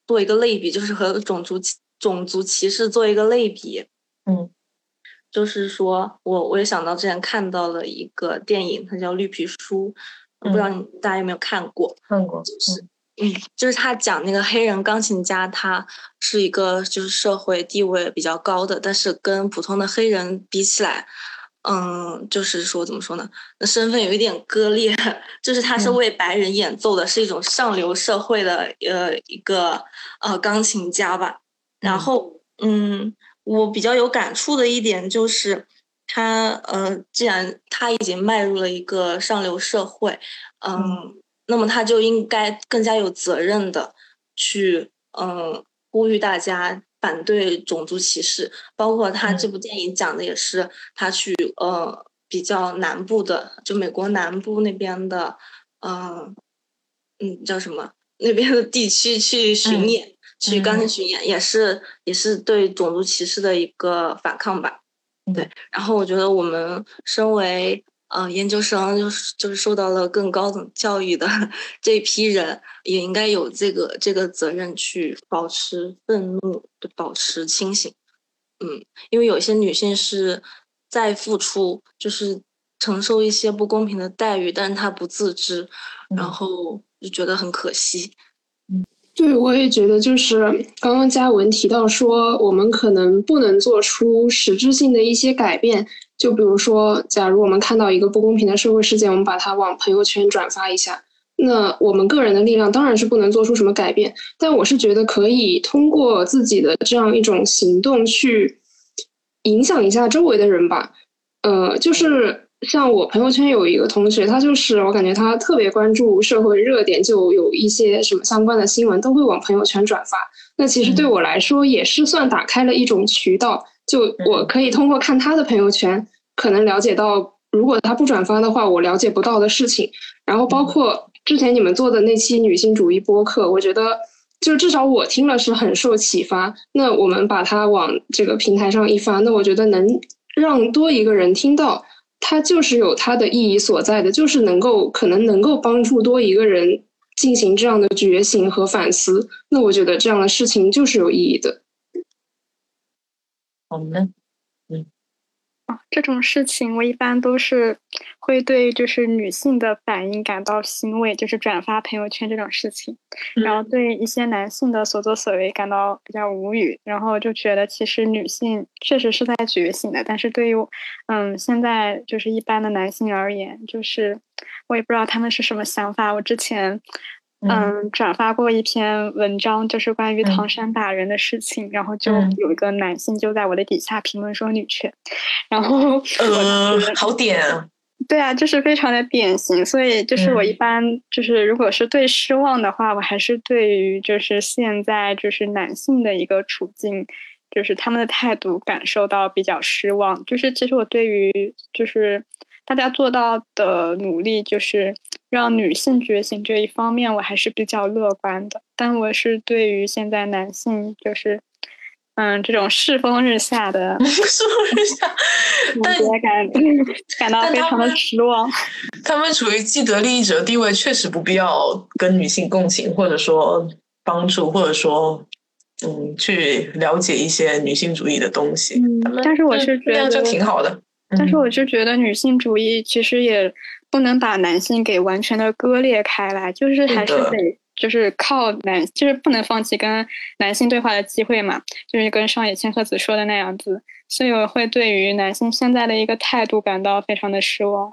Speaker 8: 做一个类比，就是和种族种族歧视做一个类比。
Speaker 1: 嗯。
Speaker 8: 就是说，我我也想到之前看到了一个电影，它叫《绿皮书》，不知道你大家有没有看过？
Speaker 1: 看过，
Speaker 8: 就是嗯，就是他讲那个黑人钢琴家，他是一个就是社会地位比较高的，但是跟普通的黑人比起来，嗯，就是说怎么说呢？那身份有一点割裂，就是他是为白人演奏的，是一种上流社会的呃一个呃钢琴家吧。然后嗯。我比较有感触的一点就是，他呃，既然他已经迈入了一个上流社会，嗯，那么他就应该更加有责任的去嗯呼吁大家反对种族歧视。包括他这部电影讲的也是他去呃比较南部的，就美国南部那边的，嗯嗯叫什么那边的地区去巡演。去钢琴巡演也是也是对种族歧视的一个反抗吧，对。然后我觉得我们身为呃研究生，就是就是受到了更高等教育的 这一批人，也应该有这个这个责任去保持愤怒，保持清醒。嗯，因为有些女性是在付出，就是承受一些不公平的待遇，但是她不自知，然后就觉得很可惜。
Speaker 5: 对，我也觉得，就是刚刚嘉文提到说，我们可能不能做出实质性的一些改变。就比如说，假如我们看到一个不公平的社会事件，我们把它往朋友圈转发一下，那我们个人的力量当然是不能做出什么改变。但我是觉得可以通过自己的这样一种行动去影响一下周围的人吧。呃，就是。像我朋友圈有一个同学，他就是我感觉他特别关注社会热点，就有一些什么相关的新闻都会往朋友圈转发。那其实对我来说也是算打开了一种渠道，就我可以通过看他的朋友圈，可能了解到如果他不转发的话，我了解不到的事情。然后包括之前你们做的那期女性主义播客，我觉得就至少我听了是很受启发。那我们把它往这个平台上一发，那我觉得能让多一个人听到。它就是有它的意义所在的，就是能够可能能够帮助多一个人进行这样的觉醒和反思。那我觉得这样的事情就是有意义的。
Speaker 1: 好呢。
Speaker 9: 这种事情我一般都是会对就是女性的反应感到欣慰，就是转发朋友圈这种事情，然后对一些男性的所作所为感到比较无语，然后就觉得其实女性确实是在觉醒的，但是对于嗯现在就是一般的男性而言，就是我也不知道他们是什么想法。我之前。嗯，转发过一篇文章，就是关于唐山打人的事情，然后就有一个男性就在我的底下评论说女权，然后
Speaker 1: 呃，好点，
Speaker 9: 对啊，就是非常的典型，所以就是我一般就是如果是对失望的话，我还是对于就是现在就是男性的一个处境，就是他们的态度感受到比较失望，就是其实我对于就是大家做到的努力，就是。让女性觉醒这一方面，我还是比较乐观的。但我是对于现在男性，就是嗯，这种世风日下的
Speaker 1: 世风日下，但
Speaker 9: 感 感到非常的失望。
Speaker 1: 他们处于既得利益者地位，确实不必要跟女性共情，或者说帮助，或者说嗯，去了解一些女性主义的东西。
Speaker 9: 但是我是觉得
Speaker 1: 这样就挺好的。
Speaker 9: 但是我就觉得女性主义其实也不能把男性给完全的割裂开来，就是还是得就是靠男，就是不能放弃跟男性对话的机会嘛，就是跟上野千鹤子说的那样子，所以我会对于男性现在的一个态度感到非常的失望。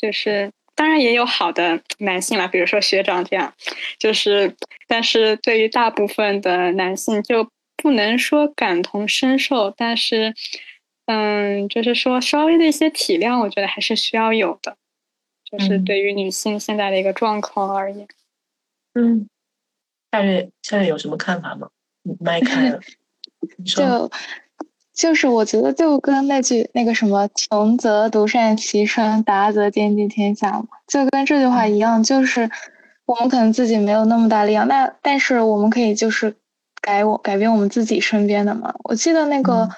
Speaker 9: 就是当然也有好的男性了，比如说学长这样，就是但是对于大部分的男性就不能说感同身受，但是。嗯，就是说稍微的一些体谅，我觉得还是需要有的，就是对于女性现在的一个状况而言。
Speaker 1: 嗯，夏月，夏月有什么看法吗？麦开了，
Speaker 2: 就就是我觉得就跟那句那个什么“穷则独善其身，达则兼济天下”嘛，就跟这句话一样，就是我们可能自己没有那么大力量，那但是我们可以就是改我改变我们自己身边的嘛。我记得那个。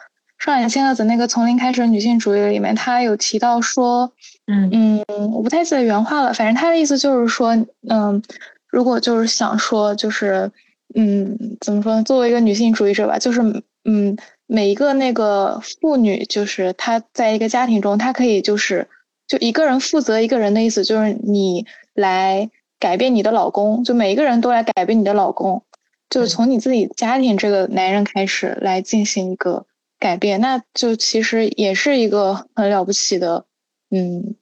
Speaker 2: 上野千鹤子那个从零开始女性主义里面，他有提到说，
Speaker 1: 嗯
Speaker 2: 嗯，我不太记得原话了，反正他的意思就是说，嗯，如果就是想说，就是，嗯，怎么说呢？作为一个女性主义者吧，就是，嗯，每一个那个妇女，就是她在一个家庭中，她可以就是就一个人负责一个人的意思，就是你来改变你的老公，就每一个人都来改变你的老公，就是从你自己家庭这个男人开始来进行一个。改变，那就其实也是一个很了不起的，嗯，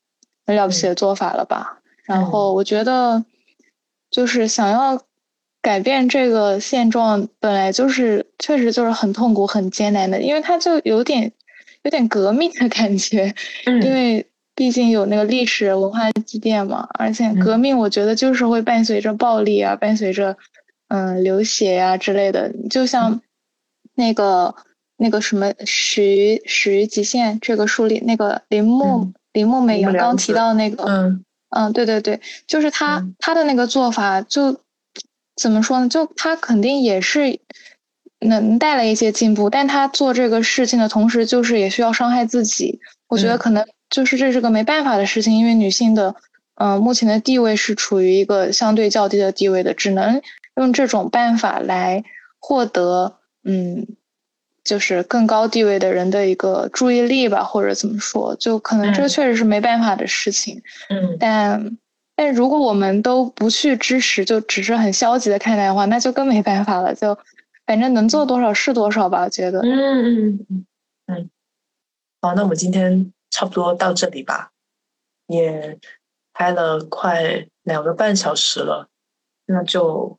Speaker 2: 很了不起的做法了吧。然后我觉得，就是想要改变这个现状，本来就是确实就是很痛苦、很艰难的，因为它就有点有点革命的感觉，因为毕竟有那个历史文化积淀嘛。而且革命，我觉得就是会伴随着暴力啊，伴随着嗯流血呀之类的，就像那个。那个什么《始于始于极限》这个书里，那个铃木铃木美阳刚提到那个，
Speaker 1: 嗯
Speaker 2: 嗯，对对对，就是他他的那个做法，就怎么说呢？就他肯定也是能带来一些进步，但他做这个事情的同时，就是也需要伤害自己。我觉得可能就是这是个没办法的事情，因为女性的嗯目前的地位是处于一个相对较低的地位的，只能用这种办法来获得嗯。就是更高地位的人的一个注意力吧，或者怎么说，就可能这确实是没办法的事情。
Speaker 1: 嗯，
Speaker 2: 但但如果我们都不去支持，就只是很消极的看待的话，那就更没办法了。就反正能做多少是多少吧，我觉得。
Speaker 1: 嗯嗯嗯嗯。好，那我们今天差不多到这里吧，也拍了快两个半小时了，那就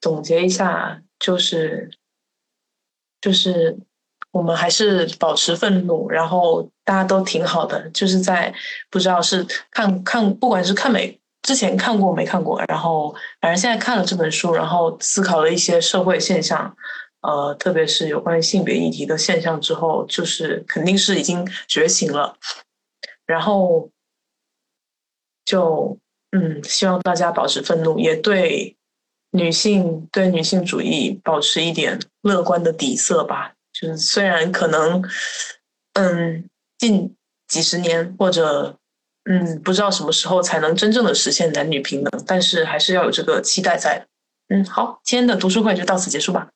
Speaker 1: 总结一下，就是。就是我们还是保持愤怒，然后大家都挺好的。就是在不知道是看看，不管是看没之前看过没看过，然后反正现在看了这本书，然后思考了一些社会现象，呃，特别是有关于性别议题的现象之后，就是肯定是已经觉醒了。然后就嗯，希望大家保持愤怒，也对。女性对女性主义保持一点乐观的底色吧，就是虽然可能，嗯，近几十年或者嗯，不知道什么时候才能真正的实现男女平等，但是还是要有这个期待在。嗯，好，今天的读书会就到此结束吧。